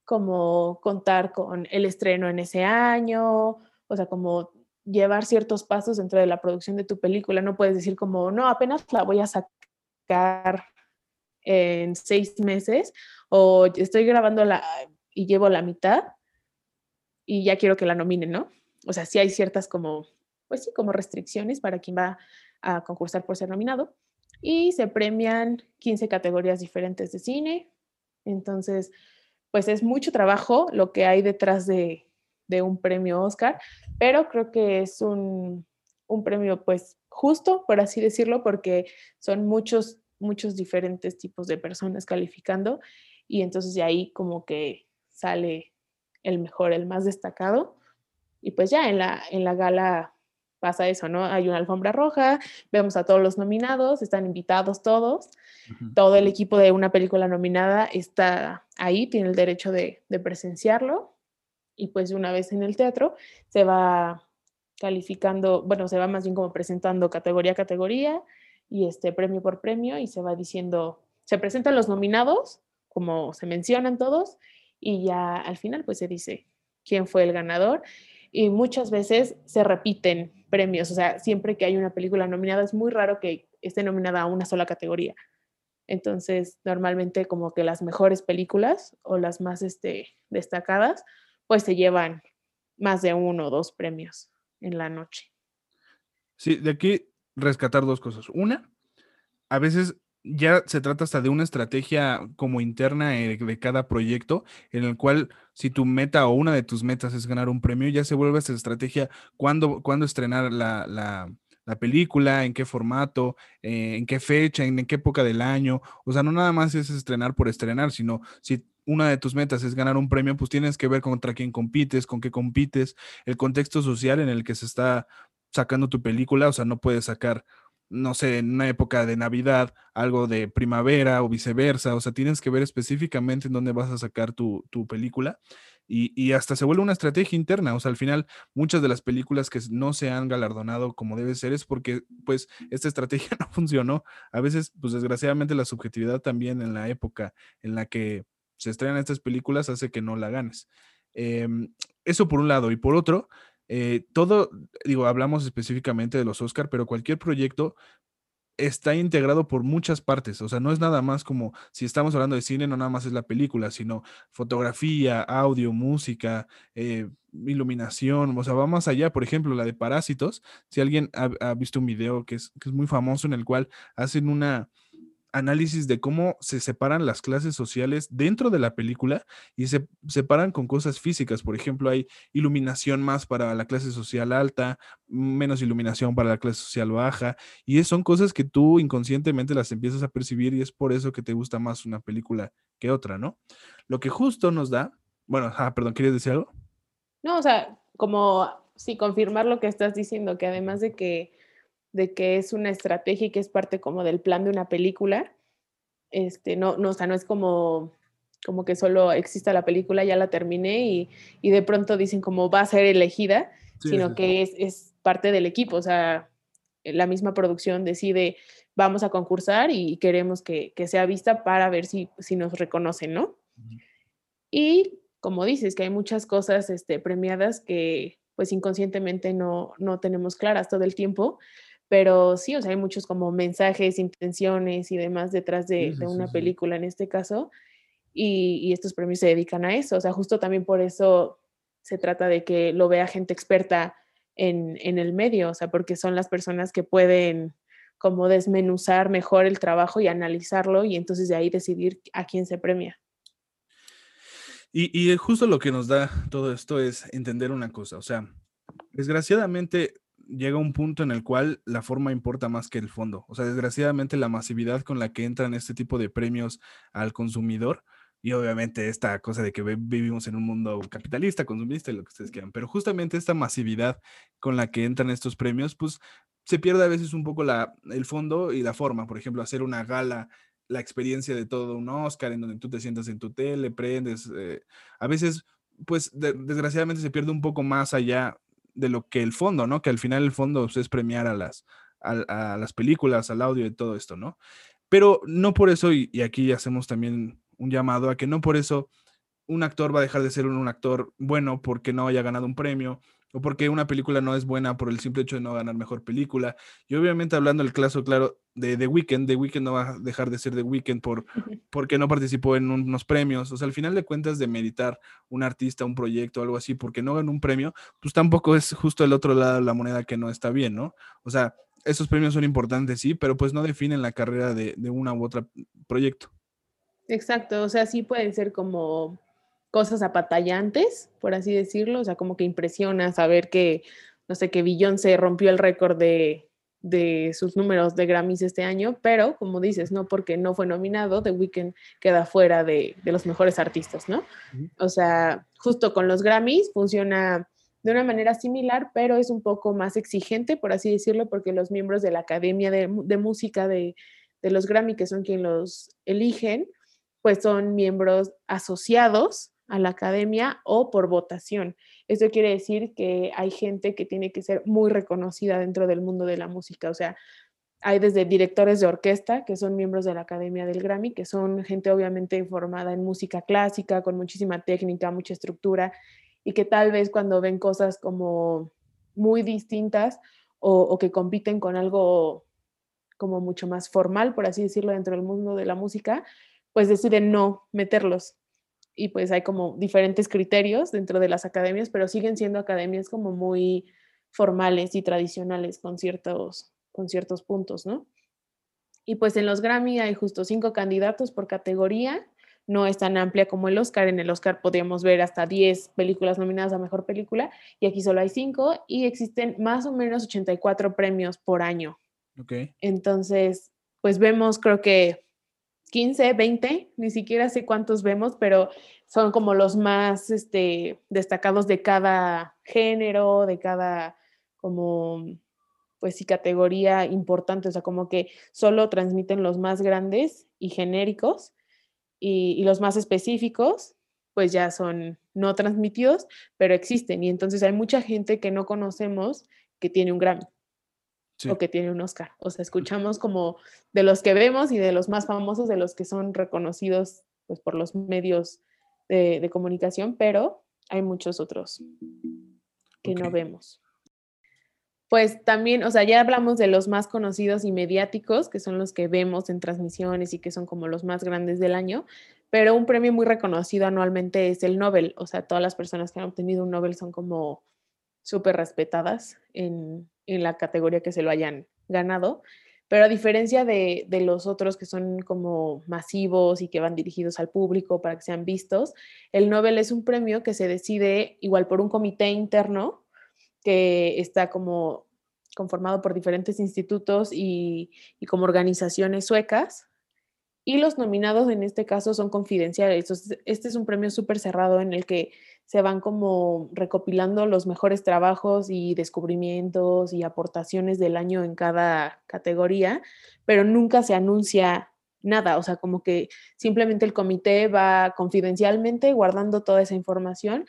como contar con el estreno en ese año, o sea, como llevar ciertos pasos dentro de la producción de tu película. No puedes decir como, no, apenas la voy a sacar en seis meses o estoy grabando la y llevo la mitad y ya quiero que la nominen, ¿no? O sea, sí hay ciertas como, pues sí, como restricciones para quien va a concursar por ser nominado. Y se premian 15 categorías diferentes de cine. Entonces, pues es mucho trabajo lo que hay detrás de, de un premio Oscar, pero creo que es un, un premio pues justo, por así decirlo, porque son muchos muchos diferentes tipos de personas calificando y entonces de ahí como que sale el mejor, el más destacado. Y pues ya en la, en la gala pasa eso, ¿no? Hay una alfombra roja, vemos a todos los nominados, están invitados todos, todo el equipo de una película nominada está ahí, tiene el derecho de, de presenciarlo y pues una vez en el teatro se va calificando, bueno, se va más bien como presentando categoría a categoría y este premio por premio y se va diciendo, se presentan los nominados, como se mencionan todos, y ya al final pues se dice quién fue el ganador y muchas veces se repiten premios, o sea, siempre que hay una película nominada es muy raro que esté nominada a una sola categoría. Entonces, normalmente como que las mejores películas o las más este, destacadas, pues se llevan más de uno o dos premios en la noche. Sí, de aquí rescatar dos cosas. Una, a veces ya se trata hasta de una estrategia como interna de cada proyecto, en el cual si tu meta o una de tus metas es ganar un premio, ya se vuelve esta estrategia cuándo, estrenar la, la, película, en qué formato, eh, en qué fecha, en, en, qué época del año. O sea, no nada más es estrenar por estrenar, sino si una de tus metas es ganar un premio, pues tienes que ver contra quién compites, con qué compites, el contexto social en el que se está sacando tu película, o sea, no puedes sacar, no sé, en una época de Navidad, algo de primavera o viceversa, o sea, tienes que ver específicamente en dónde vas a sacar tu, película y, hasta se vuelve una estrategia interna, o sea, al final muchas de las películas que no se han galardonado como debe ser es porque pues esta estrategia no funcionó. A veces, pues desgraciadamente la subjetividad también en la época en la que se estrenan estas películas hace que no la ganes. Em, eso por un lado. Y por otro, eh, todo, digo, hablamos específicamente de los Oscar, pero cualquier proyecto está integrado por muchas partes, o sea, no es nada más como si estamos hablando de cine, no nada más es la película, sino fotografía, audio, música, eh, iluminación, o sea, va más allá, por ejemplo, la de Parásitos, si alguien ha, visto un video que es, que es muy famoso en el cual hacen una, análisis de cómo se separan las clases sociales dentro de la película y se separan con cosas físicas. Por ejemplo, hay iluminación más para la clase social alta, menos iluminación para la clase social baja, y son cosas que tú inconscientemente las empiezas a percibir y es por eso que te gusta más una película que otra, ¿no? Lo que justo nos da, bueno, ah, perdón, ¿quieres decir algo? No, o sea, como sí, confirmar lo que estás diciendo, que además de que de que es una estrategia y que es parte como del plan de una película. Este, no, no, o sea, no es como, como que solo exista la película, ya la terminé y, y de pronto dicen como va a ser elegida, sino que es, es, parte del equipo, o sea, la misma producción decide vamos a concursar y queremos que, que sea vista para ver si, si nos reconocen, ¿no? Y como dices, que hay muchas cosas este, premiadas que pues inconscientemente no, no tenemos claras todo el tiempo, pero sí, o sea, hay muchos como mensajes, intenciones y demás detrás de, una película en este caso, y, estos premios se dedican a eso, o sea, justo también por eso se trata de que lo vea gente experta en, en el medio, o sea, porque son las personas que pueden como desmenuzar mejor el trabajo y analizarlo y entonces de ahí decidir a quién se premia. Y, y, justo lo que nos da todo esto es entender una cosa, o sea, desgraciadamente llega un punto en el cual la forma importa más que el fondo. O sea, desgraciadamente la masividad con la que entran este tipo de premios al consumidor y obviamente esta cosa de que vivimos en un mundo capitalista, consumista y lo que ustedes quieran, pero justamente esta masividad con la que entran estos premios, pues se pierde a veces un poco la, el fondo y la forma. Por ejemplo, hacer una gala la experiencia de todo un Oscar en donde tú te sientas en tu tele, prendes. Eh, a veces, pues desgraciadamente se pierde un poco más allá de lo que el fondo, ¿no? Que al final el fondo pues, es premiar a las, a, las películas, al audio y todo esto, ¿no? Pero no por eso, y, aquí hacemos también un llamado a que no por eso un actor va a dejar de ser un, actor bueno porque no haya ganado un premio o porque una película no es buena por el simple hecho de no ganar mejor película. Y obviamente hablando del caso claro de The Weeknd, The Weeknd no va a dejar de ser The Weeknd por, porque no participó en unos premios. O sea, al final de cuentas de meditar un artista, un proyecto, algo así, porque no ganó un premio, pues tampoco es justo el otro lado de la moneda que no está bien, ¿no? O sea, esos premios son importantes, sí, pero pues no definen la carrera de, de una u otra proyecto. Exacto, o sea, sí pueden ser como cosas apatallantes, por así decirlo, o sea, como que impresiona saber que, no sé, que se rompió el récord de, de sus números de Grammys este año, pero como dices, no porque no fue nominado, The Weeknd queda fuera de, de los mejores artistas, ¿no? O sea, justo con los Grammys funciona de una manera similar, pero es un poco más exigente, por así decirlo, porque los miembros de la Academia de, de Música de, de los Grammy, que son quienes los eligen, pues son miembros asociados a la academia o por votación. Esto quiere decir que hay gente que tiene que ser muy reconocida dentro del mundo de la música, o sea, hay desde directores de orquesta, que son miembros de la Academia del Grammy, que son gente obviamente formada en música clásica, con muchísima técnica, mucha estructura, y que tal vez cuando ven cosas como muy distintas o, o que compiten con algo como mucho más formal, por así decirlo, dentro del mundo de la música, pues deciden no meterlos. Y pues hay como diferentes criterios dentro de las academias, pero siguen siendo academias como muy formales y tradicionales con ciertos, con ciertos puntos, ¿no? Y pues en los Grammy hay justo cinco candidatos por categoría. No es tan amplia como el Oscar. En el Oscar podríamos ver hasta 10 películas nominadas a Mejor Película y aquí solo hay cinco y existen más o menos 84 premios por año. Ok. Entonces, pues vemos creo que 15, 20, ni siquiera sé cuántos vemos, pero son como los más este, destacados de cada género, de cada como pues sí, categoría importante, o sea, como que solo transmiten los más grandes y genéricos y, y los más específicos, pues ya son no transmitidos, pero existen. Y entonces hay mucha gente que no conocemos que tiene un Grammy Sí. o que tiene un Oscar. O sea, escuchamos como de los que vemos y de los más famosos, de los que son reconocidos pues, por los medios de, de comunicación, pero hay muchos otros que no vemos. Pues también, o sea, ya hablamos de los más conocidos y mediáticos, que son los que vemos en transmisiones y que son como los más grandes del año, pero un premio muy reconocido anualmente es el Nobel. O sea, todas las personas que han obtenido un Nobel son como súper respetadas en, en la categoría que se lo hayan ganado. Pero a diferencia de, de los otros que son como masivos y que van dirigidos al público para que sean vistos, el Nobel es un premio que se decide igual por un comité interno que está como conformado por diferentes institutos y, y como organizaciones suecas. Y los nominados en este caso son confidenciales. Este es un premio súper cerrado en el que se van como recopilando los mejores trabajos y descubrimientos y aportaciones del año en cada categoría, pero nunca se anuncia nada, o sea, como que simplemente el comité va confidencialmente guardando toda esa información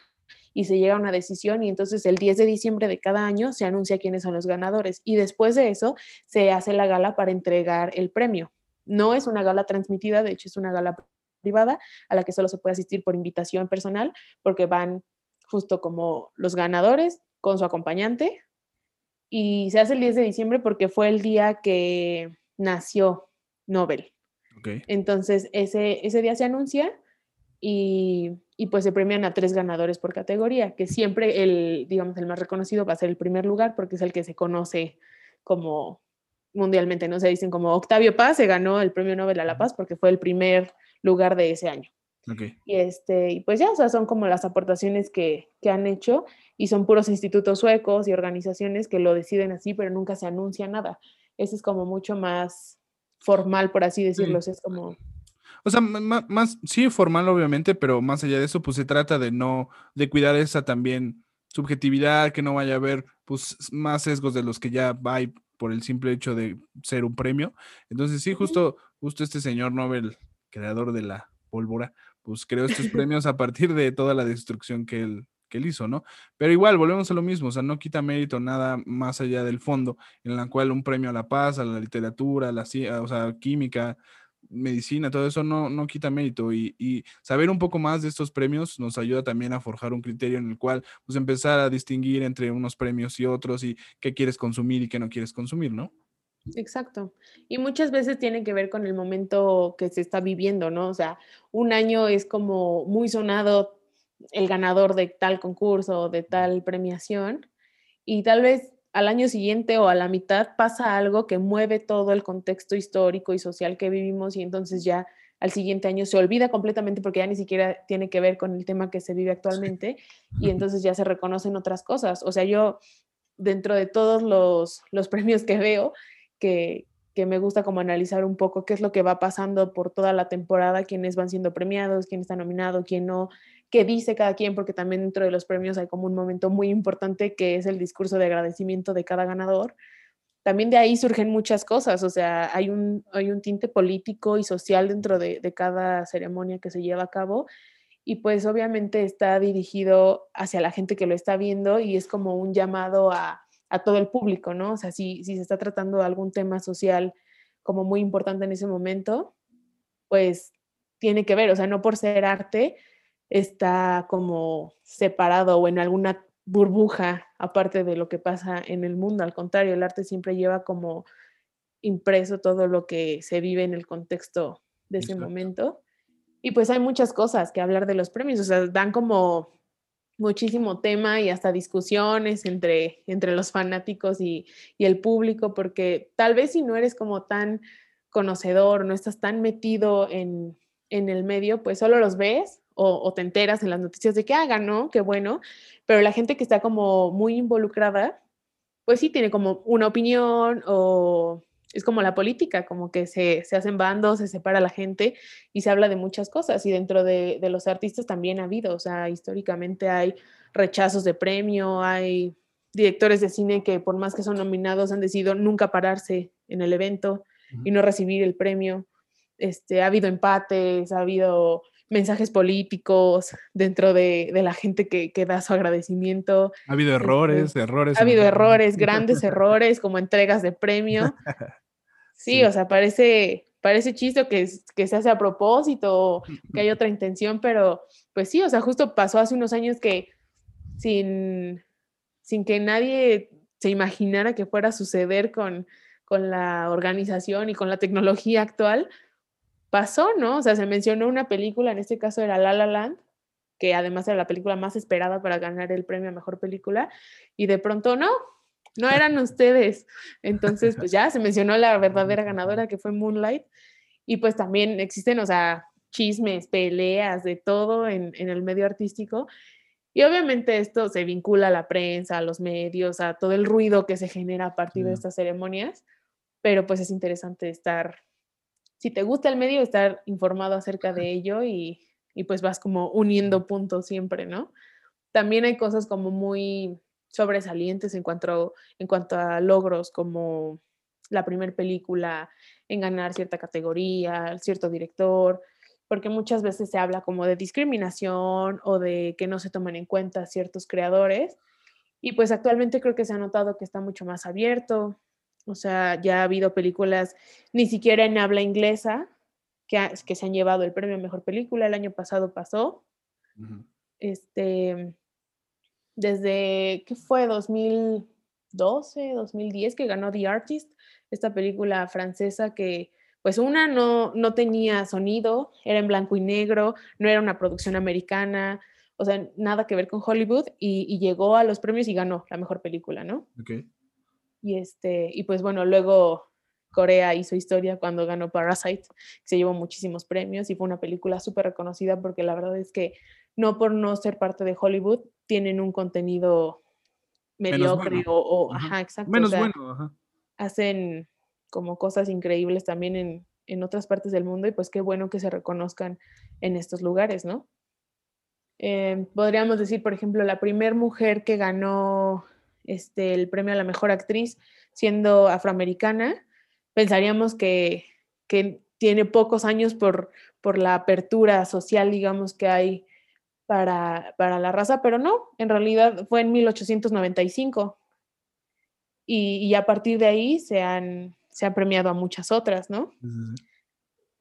y se llega a una decisión y entonces el 10 de diciembre de cada año se anuncia quiénes son los ganadores y después de eso se hace la gala para entregar el premio. No es una gala transmitida, de hecho es una gala privada a la que solo se puede asistir por invitación personal porque van justo como los ganadores con su acompañante y se hace el 10 de diciembre porque fue el día que nació Nobel. Ok. Entonces ese, ese día se anuncia y, y, pues se premian a tres ganadores por categoría, que siempre el, digamos, el más reconocido va a ser el primer lugar porque es el que se conoce como mundialmente, ¿no? Se dicen como Octavio Paz se ganó el premio Nobel a la Paz porque fue el primer lugar de ese año. Y, este, y pues ya, o sea, son como las aportaciones que, que han hecho y son puros institutos suecos y organizaciones que lo deciden así, pero nunca se anuncia nada. Ese es como mucho más formal, por así decirlo. o sea, Es como O sea, ma- más, sí, formal obviamente, pero más allá de eso, pues se trata de no, de cuidar esa también subjetividad, que no vaya a haber pues más sesgos de los que ya hay por el simple hecho de ser un premio. Entonces sí, justo, justo este señor Nobel, creador de la pólvora, pues creó estos premios a partir de toda la destrucción que él, que él hizo, ¿no? Pero igual, volvemos a lo mismo, o sea, no quita mérito nada más allá del fondo, en la cual un premio a la paz, a la literatura, a la, o sea, química, medicina, todo eso no, no quita mérito y, y saber un poco más de estos premios nos ayuda también a forjar un criterio en el cual pues empezar a distinguir entre unos premios y otros y qué quieres consumir y qué no quieres consumir, ¿no? Exacto. Y muchas veces tiene que ver con el momento que se está viviendo, ¿no? O sea, un año es como muy sonado el ganador de tal concurso o de tal premiación y tal vez al año siguiente o a la mitad pasa algo que mueve todo el contexto histórico y social que vivimos y entonces ya al siguiente año se olvida completamente porque ya ni siquiera tiene que ver con el tema que se vive actualmente y entonces ya se reconocen otras cosas. O sea, yo dentro de todos los, los premios que veo, que, me gusta como analizar un poco qué es lo que va pasando por toda la temporada, quiénes van siendo premiados, quién está nominado, quién no, qué dice cada quien, porque también dentro de los premios hay como un momento muy importante que es el discurso de agradecimiento de cada ganador. También de ahí surgen muchas cosas, o sea, hay un, hay un tinte político y social dentro de, de cada ceremonia que se lleva a cabo y pues obviamente está dirigido hacia la gente que lo está viendo y es como un llamado a, a todo el público, ¿no? O sea, si, si se está tratando de algún tema social como muy importante en ese momento, pues tiene que ver, o sea, no por ser arte está como separado o en alguna burbuja aparte de lo que pasa en el mundo, al contrario, el arte siempre lleva como impreso todo lo que se vive en el contexto de ese momento. Y pues hay muchas cosas que hablar de los premios, o sea, dan como muchísimo tema y hasta discusiones entre, entre los fanáticos y, el público, porque tal vez si no eres como tan conocedor, no estás tan metido en, el medio, pues solo los ves o, te enteras en las noticias de que hagan, ¿no? Qué bueno, pero la gente que está como muy involucrada, pues sí tiene como una opinión o es como la política, como que se, hacen bandos, se separa la gente y se habla de muchas cosas. Y dentro de, los artistas también ha habido, o sea, históricamente hay rechazos de premio, hay directores de cine que por más que son nominados han decidido nunca pararse en el evento y no recibir el premio. Este, ha habido empates, ha habido mensajes políticos dentro de, la gente que, que, da su agradecimiento. Ha habido este, errores, errores. Ha habido errores, grandes errores, como entregas de premio. Sí, o sea, parece, parece chiste que, que se hace a propósito, que hay otra intención, pero pues sí, o sea, justo pasó hace unos años que sin, sin que nadie se imaginara que fuera a suceder con, con la organización y con la tecnología actual, pasó, ¿no? O sea, se mencionó una película, en este caso era La La Land, que además era la película más esperada para ganar el premio a mejor película, y de pronto no, no eran ustedes. Entonces, pues ya se mencionó la verdadera ganadora que fue Moonlight. Y pues también existen, o sea, chismes, peleas, de todo en, el medio artístico. Y obviamente esto se vincula a la prensa, a los medios, a todo el ruido que se genera a partir de estas ceremonias. Pero pues es interesante estar, si te gusta el medio, estar informado acerca de ello y, y pues vas como uniendo puntos siempre, ¿no? También hay cosas como muy sobresalientes en cuanto, en cuanto a logros como la primera película en ganar cierta categoría, cierto director, porque muchas veces se habla como de discriminación o de que no se toman en cuenta ciertos creadores. Y pues actualmente creo que se ha notado que está mucho más abierto. O sea, ya ha habido películas ni siquiera en habla inglesa que, que se han llevado el premio a mejor película. El año pasado pasó. Este, desde, ¿qué fue? 2012, 2010 que ganó The Artist, esta película francesa que pues una no, no tenía sonido, era en blanco y negro, no era una producción americana, o sea, nada que ver con Hollywood y, llegó a los premios y ganó la mejor película, ¿no? Ok. Y, este, y pues bueno, luego Corea hizo historia cuando ganó Parasite, se llevó muchísimos premios y fue una película súper reconocida porque la verdad es que no por no ser parte de Hollywood, tienen un contenido mediocre o, ajá. exacto. Menos bueno, ajá. Hacen como cosas increíbles también en, en, otras partes del mundo y pues qué bueno que se reconozcan en estos lugares, ¿no? Em, podríamos decir, por ejemplo, la primera mujer que ganó este, el premio a la mejor actriz siendo afroamericana, pensaríamos que, que tiene pocos años por, por la apertura social, digamos, que hay para, la raza, pero no, en realidad fue en 1895. Y, y a partir de ahí se han, se han premiado a muchas otras, ¿no?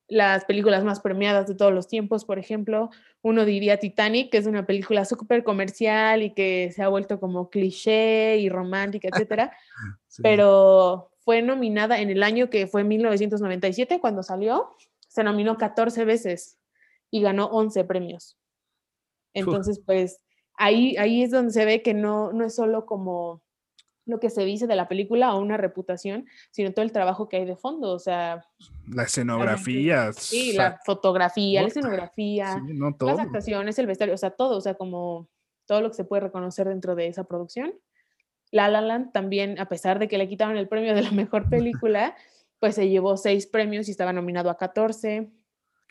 Las películas más premiadas de todos los tiempos, por ejemplo, uno diría Titanic, que es una película súper comercial y que se ha vuelto como cliché y romántica, etcétera, pero fue nominada en el año que fue 1997, cuando salió, se nominó 14 veces y ganó 11 premios. Entonces, pues ahí, ahí es donde se ve que no, no es solo como lo que se dice de la película o una reputación, sino todo el trabajo que hay de fondo, o sea... La escenografía. Sí, la fotografía, la escenografía, las actuaciones, el vestuario, o sea, todo, o sea, como todo lo que se puede reconocer dentro de esa producción. La La Land también, a pesar de que le quitaron el premio de la mejor película, pues se llevó seis premios y estaba nominado a 14.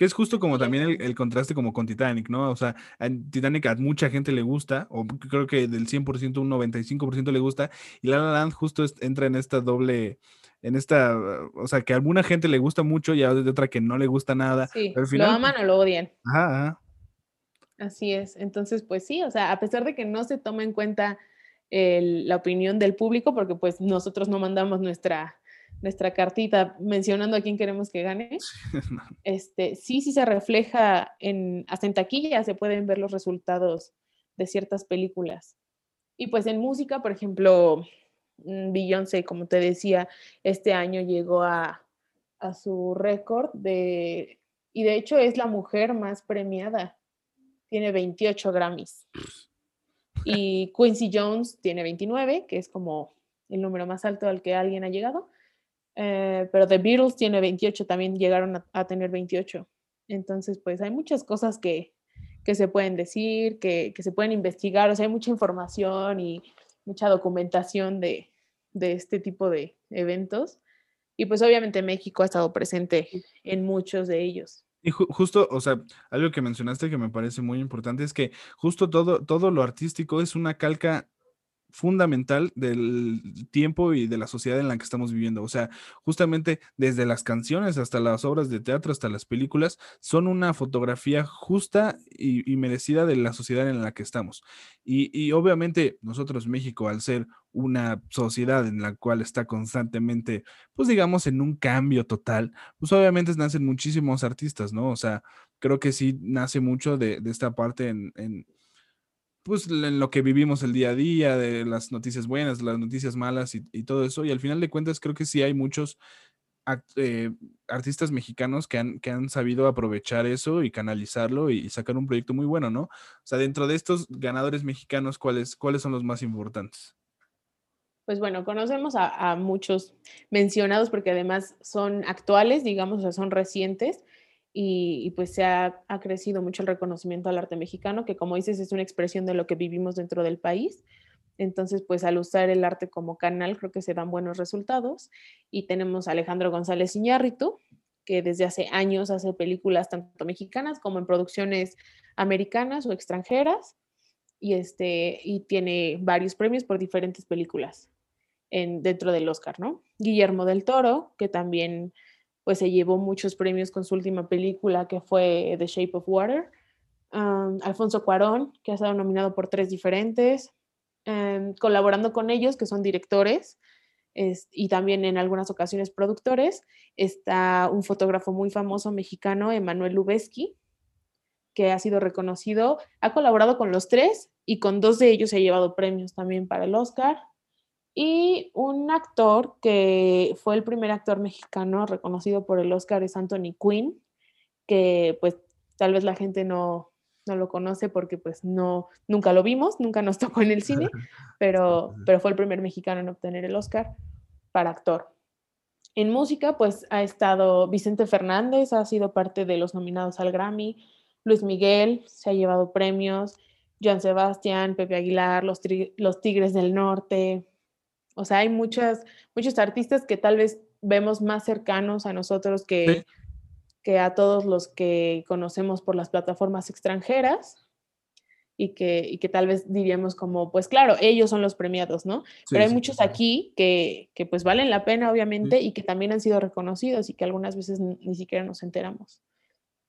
Que es justo como también el, el contraste como con Titanic, ¿no? O sea, a Titanic a mucha gente le gusta, o creo que del 100% un 95% le gusta, y La La Land justo es- entra en esta doble, en esta, o sea, que a alguna gente le gusta mucho y a otra que no le gusta nada. Sí, pero al final, lo aman o lo odian. Ajá, ajá. Así es. Entonces, pues sí, o sea, a pesar de que no se toma en cuenta el- la opinión del público, porque pues nosotros no mandamos nuestra, nuestra cartita mencionando a quién queremos que gane, este, sí, sí se refleja en, hasta en taquilla se pueden ver los resultados de ciertas películas. Y pues en música, por ejemplo, mm, Beyoncé, como te decía, este año llegó a, a su récord de, y de hecho es la mujer más premiada, tiene 28 Grammys. Y Quincy Jones tiene 29, que es como el número más alto al que alguien ha llegado. Eh, pero The Beatles tiene 28, también llegaron a, a tener 28. Entonces, pues hay muchas cosas que, que se pueden decir, que, que se pueden investigar, o sea, hay mucha información y mucha documentación de, de este tipo de eventos. Y pues obviamente México ha estado presente en muchos de ellos. Y ju- justo, o sea, algo que mencionaste que me parece muy importante es que justo todo, todo lo artístico es una calca fundamental del tiempo y de la sociedad en la que estamos viviendo. O sea, justamente desde las canciones hasta las obras de teatro, hasta las películas, son una fotografía justa y, merecida de la sociedad en la que estamos. Y, obviamente nosotros, México, al ser una sociedad en la cual está constantemente, pues digamos, en un cambio total, pues obviamente nacen muchísimos artistas, ¿no? O sea, creo que sí nace mucho de, esta parte en, pues en lo que vivimos el día a día, de las noticias buenas, las noticias malas y, todo eso. Y al final de cuentas creo que sí hay muchos eh, artistas mexicanos que han, que han sabido aprovechar eso y canalizarlo y, y sacar un proyecto muy bueno, ¿no? O sea, dentro de estos ganadores mexicanos, ¿cuáles, cuáles son los más importantes? Pues bueno, conocemos a, a muchos mencionados porque además son actuales, digamos, o sea, son recientes y, pues se ha, ha crecido mucho el reconocimiento al arte mexicano, que como dices es una expresión de lo que vivimos dentro del país. Entonces, pues al usar el arte como canal, creo que se dan buenos resultados. Y tenemos a Alejandro González Iñárritu, que desde hace años hace películas tanto mexicanas como en producciones americanas o extranjeras. Y, este, y tiene varios premios por diferentes películas en, dentro del Oscar, ¿no? Guillermo del Toro, que también pues se llevó muchos premios con su última película que fue The Shape of Water. Alfonso Cuarón, que ha estado nominado por tres diferentes, um, colaborando con ellos, que son directores es, y también en algunas ocasiones productores. Está un fotógrafo muy famoso mexicano, Emanuel Lubezki, que ha sido reconocido, ha colaborado con los tres y con dos de ellos se ha llevado premios también para el Oscar. Y un actor que fue el primer actor mexicano reconocido por el Oscar es Anthony Quinn, que pues tal vez la gente no, no lo conoce porque pues no, nunca lo vimos, nunca nos tocó en el cine, pero, pero fue el primer mexicano en obtener el Oscar para actor. En música pues ha estado Vicente Fernández, ha sido parte de los nominados al Grammy, Luis Miguel se ha llevado premios, Joan Sebastián, Pepe Aguilar, los, los Tigres del Norte, o sea, hay muchas, muchos artistas que tal vez vemos más cercanos a nosotros que, sí. que a todos los que conocemos por las plataformas extranjeras y que, y que tal vez diríamos como, pues claro, ellos son los premiados, ¿no? Sí, Pero hay sí, muchos aquí que, que, pues valen la pena, obviamente, y que también han sido reconocidos y que algunas veces ni siquiera nos enteramos.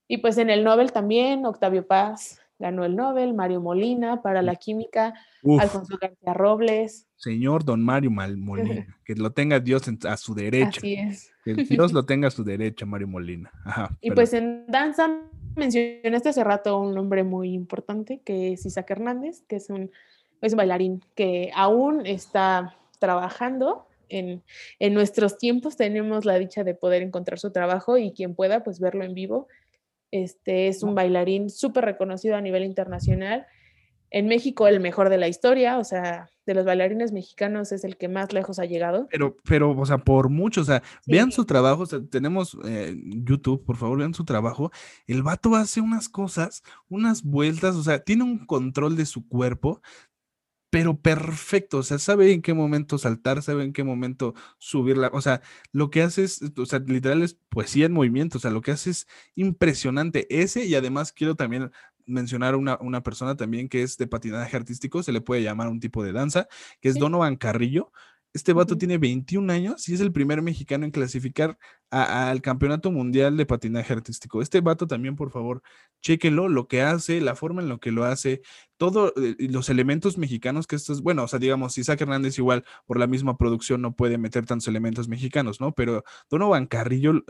Y pues en el Nobel también, Octavio Paz ganó el Nobel, Mario Molina para la química, Uf. Alfonso García Robles. Señor Don Mario Mal Molina, que lo tenga Dios a su derecha. Así es. Que Dios lo tenga a su derecha, Mario Molina. Ajá, y pues en danza mencionaste hace rato un nombre muy importante que es Isaac Hernández, que es un, es un bailarín que aún está trabajando. En, en nuestros tiempos tenemos la dicha de poder encontrar su trabajo y quien pueda pues verlo en vivo este es un bailarín súper reconocido a nivel internacional. En México, el mejor de la historia, o sea, de los bailarines mexicanos es el que más lejos ha llegado. Pero, pero, o sea, por mucho, o sea, sí. vean su trabajo, o sea, tenemos eh, YouTube, por favor, vean su trabajo. El vato hace unas cosas, unas vueltas, o sea, tiene un control de su cuerpo pero perfecto, o sea, sabe en qué momento saltar, sabe en qué momento subirla, o sea, lo que hace es, o sea, literal es poesía en movimiento, o sea, lo que hace es impresionante. Ese y además quiero también mencionar una, una persona también que es de patinaje artístico, se le puede llamar un tipo de danza, que es Donovan Carrillo, este vato tiene 21 años y es el primer mexicano en clasificar al Campeonato Mundial de Patinaje Artístico. Este vato también, por favor, chéquenlo, lo que hace, la forma en lo que lo hace, todos eh, los elementos mexicanos que estos, bueno, o sea, digamos, Isaac Hernández igual por la misma producción no puede meter tantos elementos mexicanos, ¿no? Pero Donovan Carrillo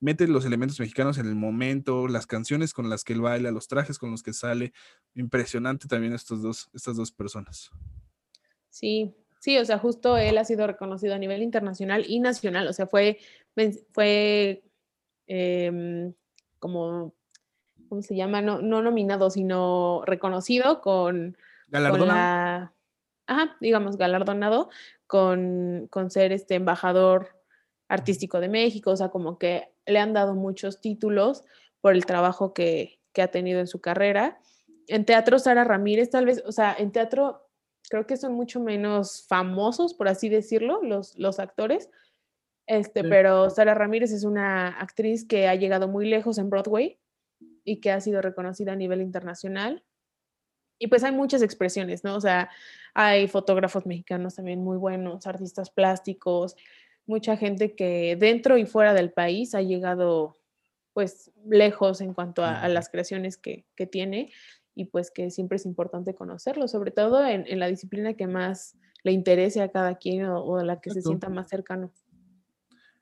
mete los elementos mexicanos en el momento, las canciones con las que él baila, los trajes con los que sale. Impresionante también estos dos, estas dos personas. Sí, Sí, o sea, justo él ha sido reconocido a nivel internacional y nacional, o sea, fue, fue em, como, ¿cómo se llama? No, no nominado, sino reconocido con, con la, ajá, digamos, galardonado con, con ser este embajador artístico de México, o sea, como que le han dado muchos títulos por el trabajo que, que ha tenido en su carrera. En teatro, Sara Ramírez, tal vez, o sea, en teatro creo que son mucho menos famosos, por así decirlo, los, los actores. Este, Pero Sara Ramírez es una actriz que ha llegado muy lejos en Broadway y que ha sido reconocida a nivel internacional. Y pues hay muchas expresiones, ¿no? O sea, hay fotógrafos mexicanos también muy buenos, artistas plásticos, mucha gente que dentro y fuera del país ha llegado pues lejos en cuanto a, a las creaciones que, que, tiene y pues que siempre es importante conocerlo, sobre todo en, la disciplina que más le interese a cada quien o, a la que se sienta más cercano.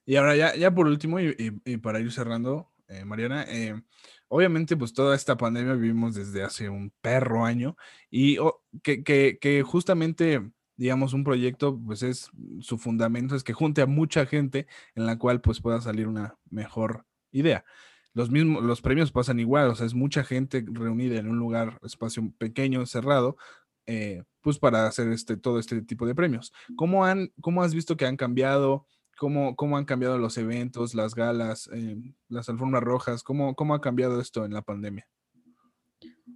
Y ahora ya, ya por último, y, para ir cerrando, eh, Mariana, eh, obviamente pues toda esta pandemia vivimos desde hace un perro año y que, que, que, justamente digamos un proyecto pues es su fundamento es que junte a mucha gente en la cual pues pueda salir una mejor idea los mismos, los premios pasan igual, o sea, es mucha gente reunida en un lugar, espacio pequeño, cerrado, eh, pues para hacer este, todo este tipo de premios. ¿Cómo, han, cómo has visto que han cambiado? ¿Cómo, cómo han cambiado los eventos, las galas, eh, las alfombras rojas? ¿Cómo, ¿Cómo ha cambiado esto en la pandemia?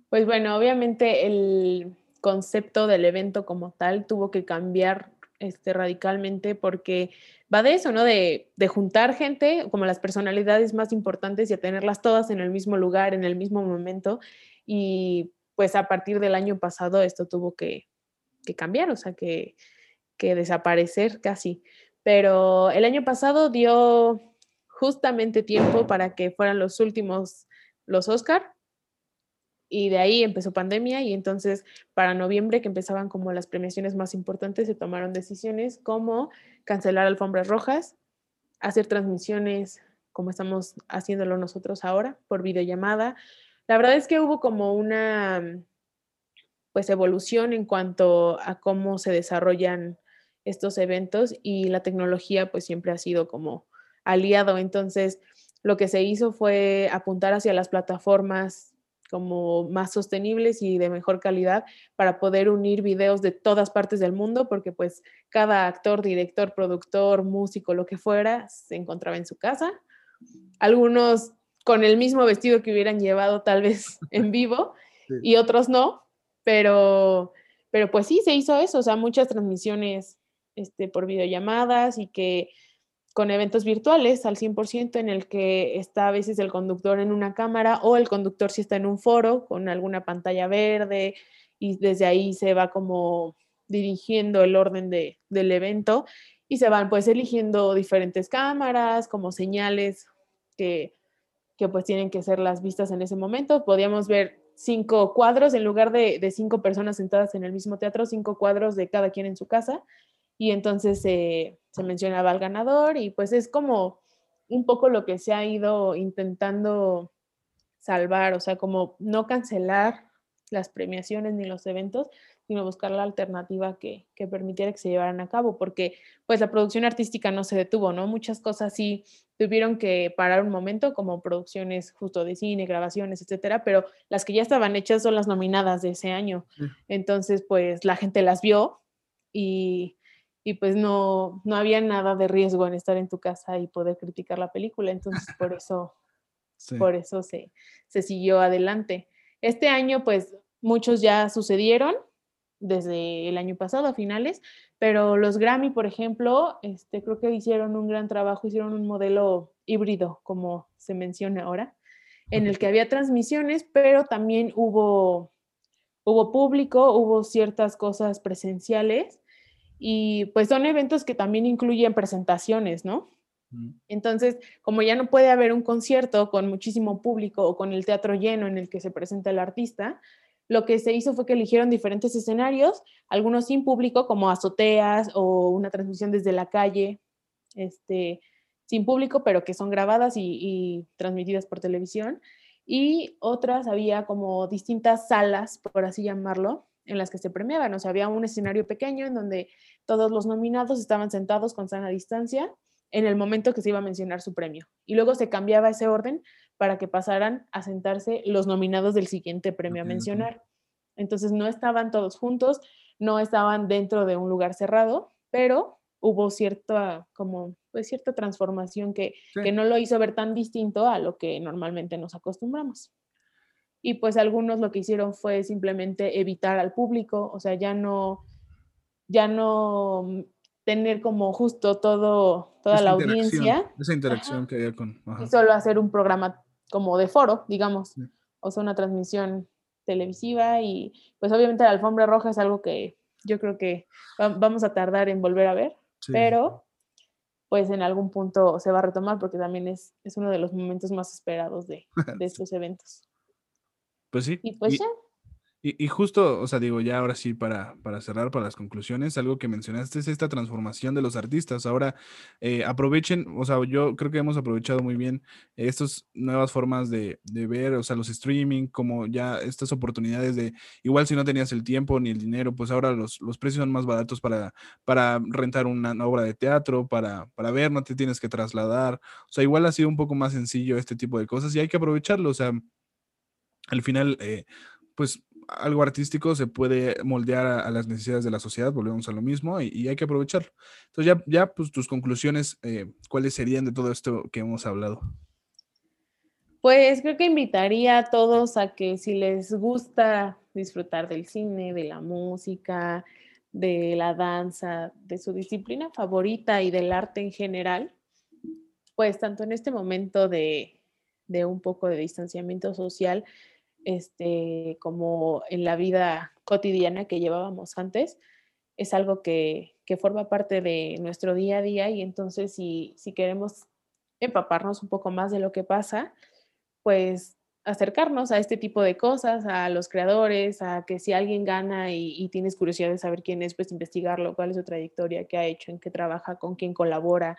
Pues bueno, obviamente el concepto del evento como tal tuvo que cambiar este, radicalmente porque va de eso, ¿no? De, juntar gente, como las personalidades más importantes y a tenerlas todas en el mismo lugar, en el mismo momento. Y pues a partir del año pasado esto tuvo que, cambiar, o sea, que, que desaparecer casi. Pero el año pasado dio justamente tiempo para que fueran los últimos, los Oscar, y de ahí empezó pandemia y entonces para noviembre que empezaban como las premiaciones más importantes se tomaron decisiones como cancelar alfombras rojas, hacer transmisiones como estamos haciéndolo nosotros ahora por videollamada. La verdad es que hubo como una pues evolución en cuanto a cómo se desarrollan estos eventos y la tecnología pues siempre ha sido como aliado. Entonces, lo que se hizo fue apuntar hacia las plataformas como más sostenibles y de mejor calidad para poder unir videos de todas partes del mundo, porque pues cada actor, director, productor, músico, lo que fuera, se encontraba en su casa. Algunos con el mismo vestido que hubieran llevado tal vez en vivo y otros no, pero, pero pues sí, se hizo eso, o sea, muchas transmisiones este, por videollamadas y que con eventos virtuales al 100% en el que está a veces el conductor en una cámara o el conductor si está en un foro con alguna pantalla verde y desde ahí se va como dirigiendo el orden de, del evento y se van pues eligiendo diferentes cámaras como señales que, que pues tienen que ser las vistas en ese momento. Podíamos ver cinco cuadros en lugar de, de cinco personas sentadas en el mismo teatro, cinco cuadros de cada quien en su casa y entonces se mencionaba al ganador y pues es como un poco lo que se ha ido intentando salvar, o sea, como no cancelar las premiaciones ni los eventos, sino buscar la alternativa que, que, permitiera que se llevaran a cabo, porque pues la producción artística no se detuvo, ¿no? Muchas cosas sí tuvieron que parar un momento, como producciones justo de cine, grabaciones, etcétera, pero las que ya estaban hechas son las nominadas de ese año. Entonces, pues la gente las vio y, y pues no, no había nada de riesgo en estar en tu casa y poder criticar la película, entonces por eso, por eso se, se siguió adelante. Este año pues muchos ya sucedieron, desde el año pasado a finales, pero los Grammy, por ejemplo, este, creo que hicieron un gran trabajo, hicieron un modelo híbrido, como se menciona ahora, en el que había transmisiones, pero también hubo, hubo público, hubo ciertas cosas presenciales y pues son eventos que también incluyen presentaciones, ¿no? Entonces, como ya no puede haber un concierto con muchísimo público o con el teatro lleno en el que se presenta el artista, lo que se hizo fue que eligieron diferentes escenarios, algunos sin público, como azoteas o una transmisión desde la calle, este, sin público, pero que son grabadas y, transmitidas por televisión. Y otras había como distintas salas, por así llamarlo, en las que se premiaban. O sea, había un escenario pequeño en donde todos los nominados estaban sentados con sana distancia en el momento que se iba a mencionar su premio. Y luego se cambiaba ese orden para que pasaran a sentarse los nominados del siguiente premio a mencionar. Entonces no estaban todos juntos, no estaban dentro de un lugar cerrado, pero hubo cierta, como, pues cierta transformación que, que no lo hizo ver tan distinto a lo que normalmente nos acostumbramos. Y pues algunos lo que hicieron fue simplemente evitar al público, o sea, ya no, ya no tener como justo todo, toda la audiencia. Esa interacción que había con... Y solo hacer un programa como de foro, digamos, o sea, una transmisión televisiva y pues obviamente la alfombra roja es algo que yo creo que vamos a tardar en volver a ver, pero pues en algún punto se va a retomar porque también es, es uno de los momentos más esperados de, de estos eventos. Pues sí. Y pues ya. Y, justo, o sea, digo, ya ahora sí, para, para cerrar, para las conclusiones, algo que mencionaste es esta transformación de los artistas. Ahora, eh, aprovechen, o sea, yo creo que hemos aprovechado muy bien estas nuevas formas de, de, ver, o sea, los streaming, como ya estas oportunidades de, igual si no tenías el tiempo ni el dinero, pues ahora los, los precios son más baratos para, para rentar una, obra de teatro, para, para ver, no te tienes que trasladar. O sea, igual ha sido un poco más sencillo este tipo de cosas y hay que aprovecharlo, o sea, al final, eh, pues algo artístico se puede moldear a, las necesidades de la sociedad, volvemos a lo mismo, y, hay que aprovecharlo. Entonces, ya, ya pues tus conclusiones, eh, ¿cuáles serían de todo esto que hemos hablado? Pues creo que invitaría a todos a que si les gusta disfrutar del cine, de la música, de la danza, de su disciplina favorita y del arte en general, pues tanto en este momento de, de un poco de distanciamiento social, este, como en la vida cotidiana que llevábamos antes, es algo que, forma parte de nuestro día a día y entonces si, si queremos empaparnos un poco más de lo que pasa, pues acercarnos a este tipo de cosas, a los creadores, a que si alguien gana y, tienes curiosidad de saber quién es, pues investigarlo, cuál es su trayectoria, qué ha hecho, en qué trabaja, con quién colabora,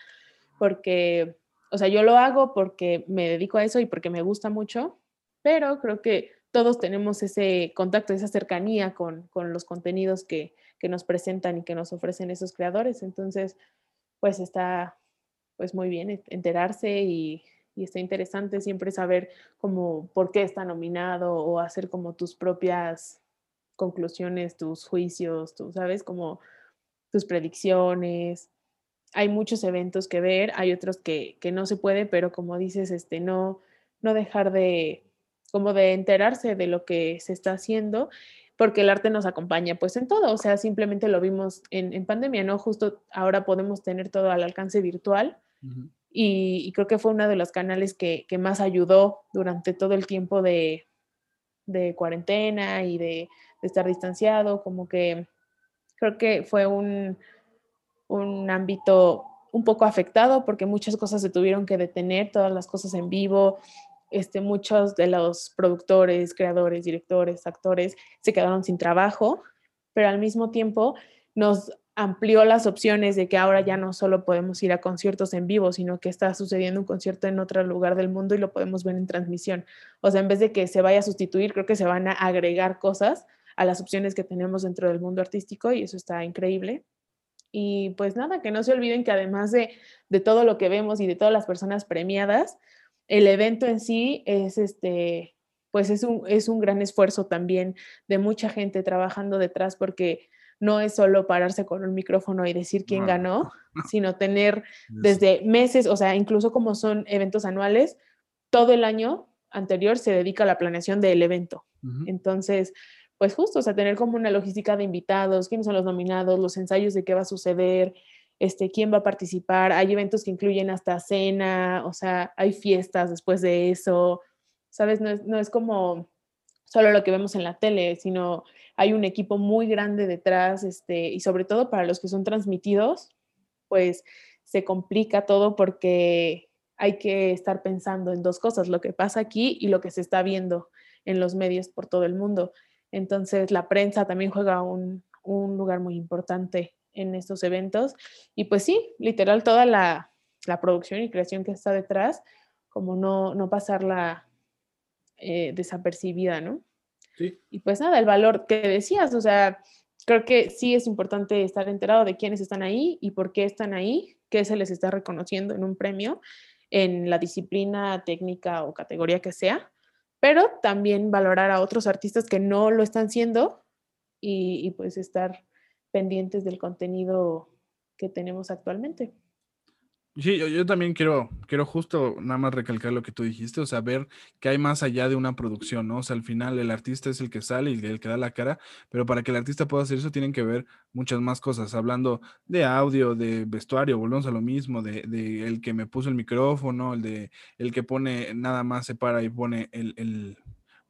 porque, o sea, yo lo hago porque me dedico a eso y porque me gusta mucho, pero creo que todos tenemos ese contacto, esa cercanía con, los contenidos que, nos presentan y que nos ofrecen esos creadores. Entonces, pues está pues muy bien enterarse y, está interesante siempre saber cómo, por qué está nominado o hacer como tus propias conclusiones, tus juicios, tú sabes, como tus predicciones. Hay muchos eventos que ver, hay otros que, que no se puede, pero como dices, este, no, no dejar de, como de enterarse de lo que se está haciendo, porque el arte nos acompaña pues en todo, o sea, simplemente lo vimos en, pandemia, ¿no? Justo ahora podemos tener todo al alcance virtual y, creo que fue uno de los canales que, más ayudó durante todo el tiempo de, cuarentena y de, estar distanciado, como que creo que fue un, un ámbito un poco afectado porque muchas cosas se tuvieron que detener, todas las cosas en vivo, este, muchos de los productores, creadores, directores, actores se quedaron sin trabajo, pero al mismo tiempo nos amplió las opciones de que ahora ya no solo podemos ir a conciertos en vivo, sino que está sucediendo un concierto en otro lugar del mundo y lo podemos ver en transmisión. O sea, en vez de que se vaya a sustituir, creo que se van a agregar cosas a las opciones que tenemos dentro del mundo artístico y eso está increíble. Y pues nada, que no se olviden que además de, de todo lo que vemos y de todas las personas premiadas, el evento en sí es este, pues es un, es un gran esfuerzo también de mucha gente trabajando detrás porque no es solo pararse con un micrófono y decir quién ganó, sino tener desde meses, o sea, incluso como son eventos anuales, todo el año anterior se dedica a la planeación del evento. Entonces, pues justo, o sea, tener como una logística de invitados, quiénes son los nominados, los ensayos de qué va a suceder, este, quién va a participar. Hay eventos que incluyen hasta cena, o sea, hay fiestas después de eso, ¿sabes? No es, no es como solo lo que vemos en la tele, sino hay un equipo muy grande detrás, este, y sobre todo para los que son transmitidos, pues se complica todo porque hay que estar pensando en dos cosas, lo que pasa aquí y lo que se está viendo en los medios por todo el mundo. Entonces, la prensa también juega un, un lugar muy importante en estos eventos. Y pues sí, literal, toda la, la producción y creación que está detrás, como no, no pasarla eh, desapercibida, ¿no? Sí. Y pues nada, el valor que decías, o sea, creo que sí es importante estar enterado de quiénes están ahí y por qué están ahí, qué se les está reconociendo en un premio, en la disciplina técnica o categoría que sea, pero también valorar a otros artistas que no lo están siendo y, y pues estar pendientes del contenido que tenemos actualmente. Sí, yo, también quiero, quiero justo nada más recalcar lo que tú dijiste, o sea, ver que hay más allá de una producción, ¿no? O sea, al final el artista es el que sale y el que da la cara, pero para que el artista pueda hacer eso tienen que ver muchas más cosas, hablando de audio, de vestuario, volvemos a lo mismo, de, de el que me puso el micrófono, el de el que pone, nada más se para y pone el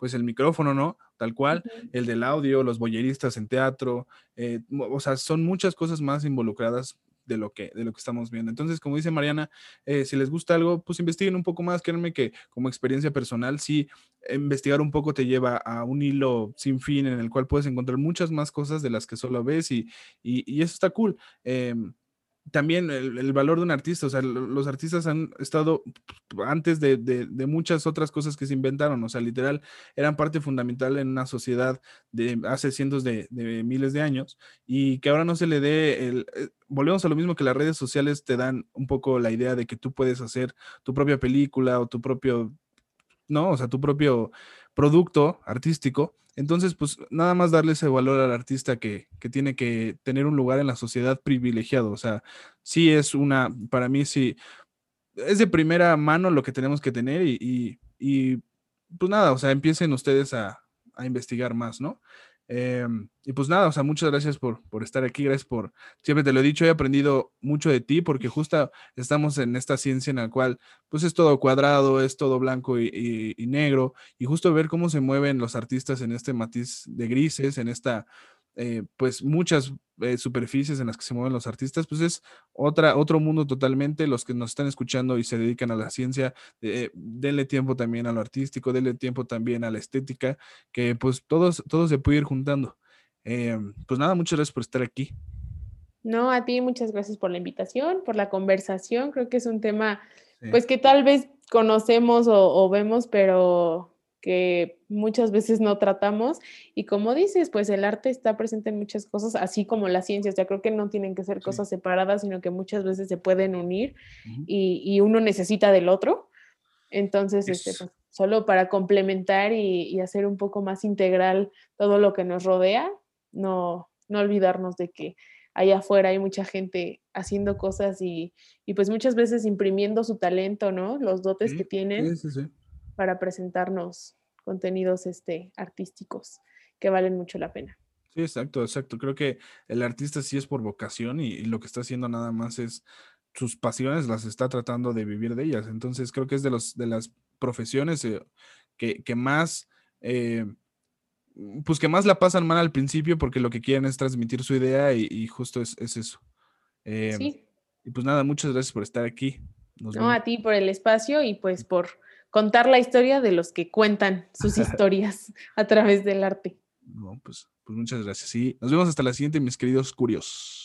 pues el micrófono, ¿no? Tal cual, uh -huh. el del audio, los boyeristas en teatro, eh, o sea, son muchas cosas más involucradas de lo que, de lo que estamos viendo. Entonces, como dice Mariana, eh, si les gusta algo, pues investiguen un poco más. Créanme que como experiencia personal, sí, investigar un poco te lleva a un hilo sin fin en el cual puedes encontrar muchas más cosas de las que solo ves y, y, y eso está cool. Eh, también el, el, valor de un artista, o sea, los artistas han estado antes de, de, de, muchas otras cosas que se inventaron, o sea, literal, eran parte fundamental en una sociedad de hace cientos de, de miles de años y que ahora no se le dé el... Eh, volvemos a lo mismo que las redes sociales te dan un poco la idea de que tú puedes hacer tu propia película o tu propio, no, o sea, tu propio producto artístico. Entonces, pues nada más darle ese valor al artista que, que, tiene que tener un lugar en la sociedad privilegiado. O sea, sí es una, para mí sí, es de primera mano lo que tenemos que tener y, y, y pues nada, o sea, empiecen ustedes a, a investigar más, ¿no? Eh, y pues nada, o sea, muchas gracias por, por, estar aquí, gracias por, siempre te lo he dicho, he aprendido mucho de ti porque justo estamos en esta ciencia en la cual pues es todo cuadrado, es todo blanco y negro, y justo ver cómo se mueven los artistas en este matiz de grises, en esta, eh, pues muchas eh, superficies en las que se mueven los artistas, pues es otra, otro mundo totalmente. Los que nos están escuchando y se dedican a la ciencia, eh, denle tiempo también a lo artístico, denle tiempo también a la estética, que pues todos, todos se puede ir juntando. Eh, pues nada, muchas gracias por estar aquí. No, a ti muchas gracias por la invitación, por la conversación. Creo que es un tema, sí. pues que tal vez conocemos o, o vemos, pero que muchas veces no tratamos. Y como dices, pues el arte está presente en muchas cosas, así como la ciencia. O sea, creo que no tienen que ser sí. cosas separadas, sino que muchas veces se pueden unir uh -huh. y, y, uno necesita del otro. Entonces, este, pues, solo para complementar y, y, hacer un poco más integral todo lo que nos rodea, no, no olvidarnos de que allá afuera hay mucha gente haciendo cosas y, y pues muchas veces imprimiendo su talento, ¿no? Los dotes sí, que tienen. Sí, sí, para presentarnos contenidos este, artísticos que valen mucho la pena. Sí, exacto, exacto. Creo que el artista sí es por vocación y, y, lo que está haciendo nada más es sus pasiones, las está tratando de vivir de ellas. Entonces creo que es de, los, de las profesiones eh, que, que, más... Eh, pues que más la pasan mal al principio porque lo que quieren es transmitir su idea y, y justo es, es eso. Eh, sí. Y pues nada, muchas gracias por estar aquí. Nos no, vemos. a ti por el espacio y pues por contar la historia de los que cuentan sus historias a través del arte. No, pues, pues muchas gracias. Y nos vemos hasta la siguiente, mis queridos curiosos.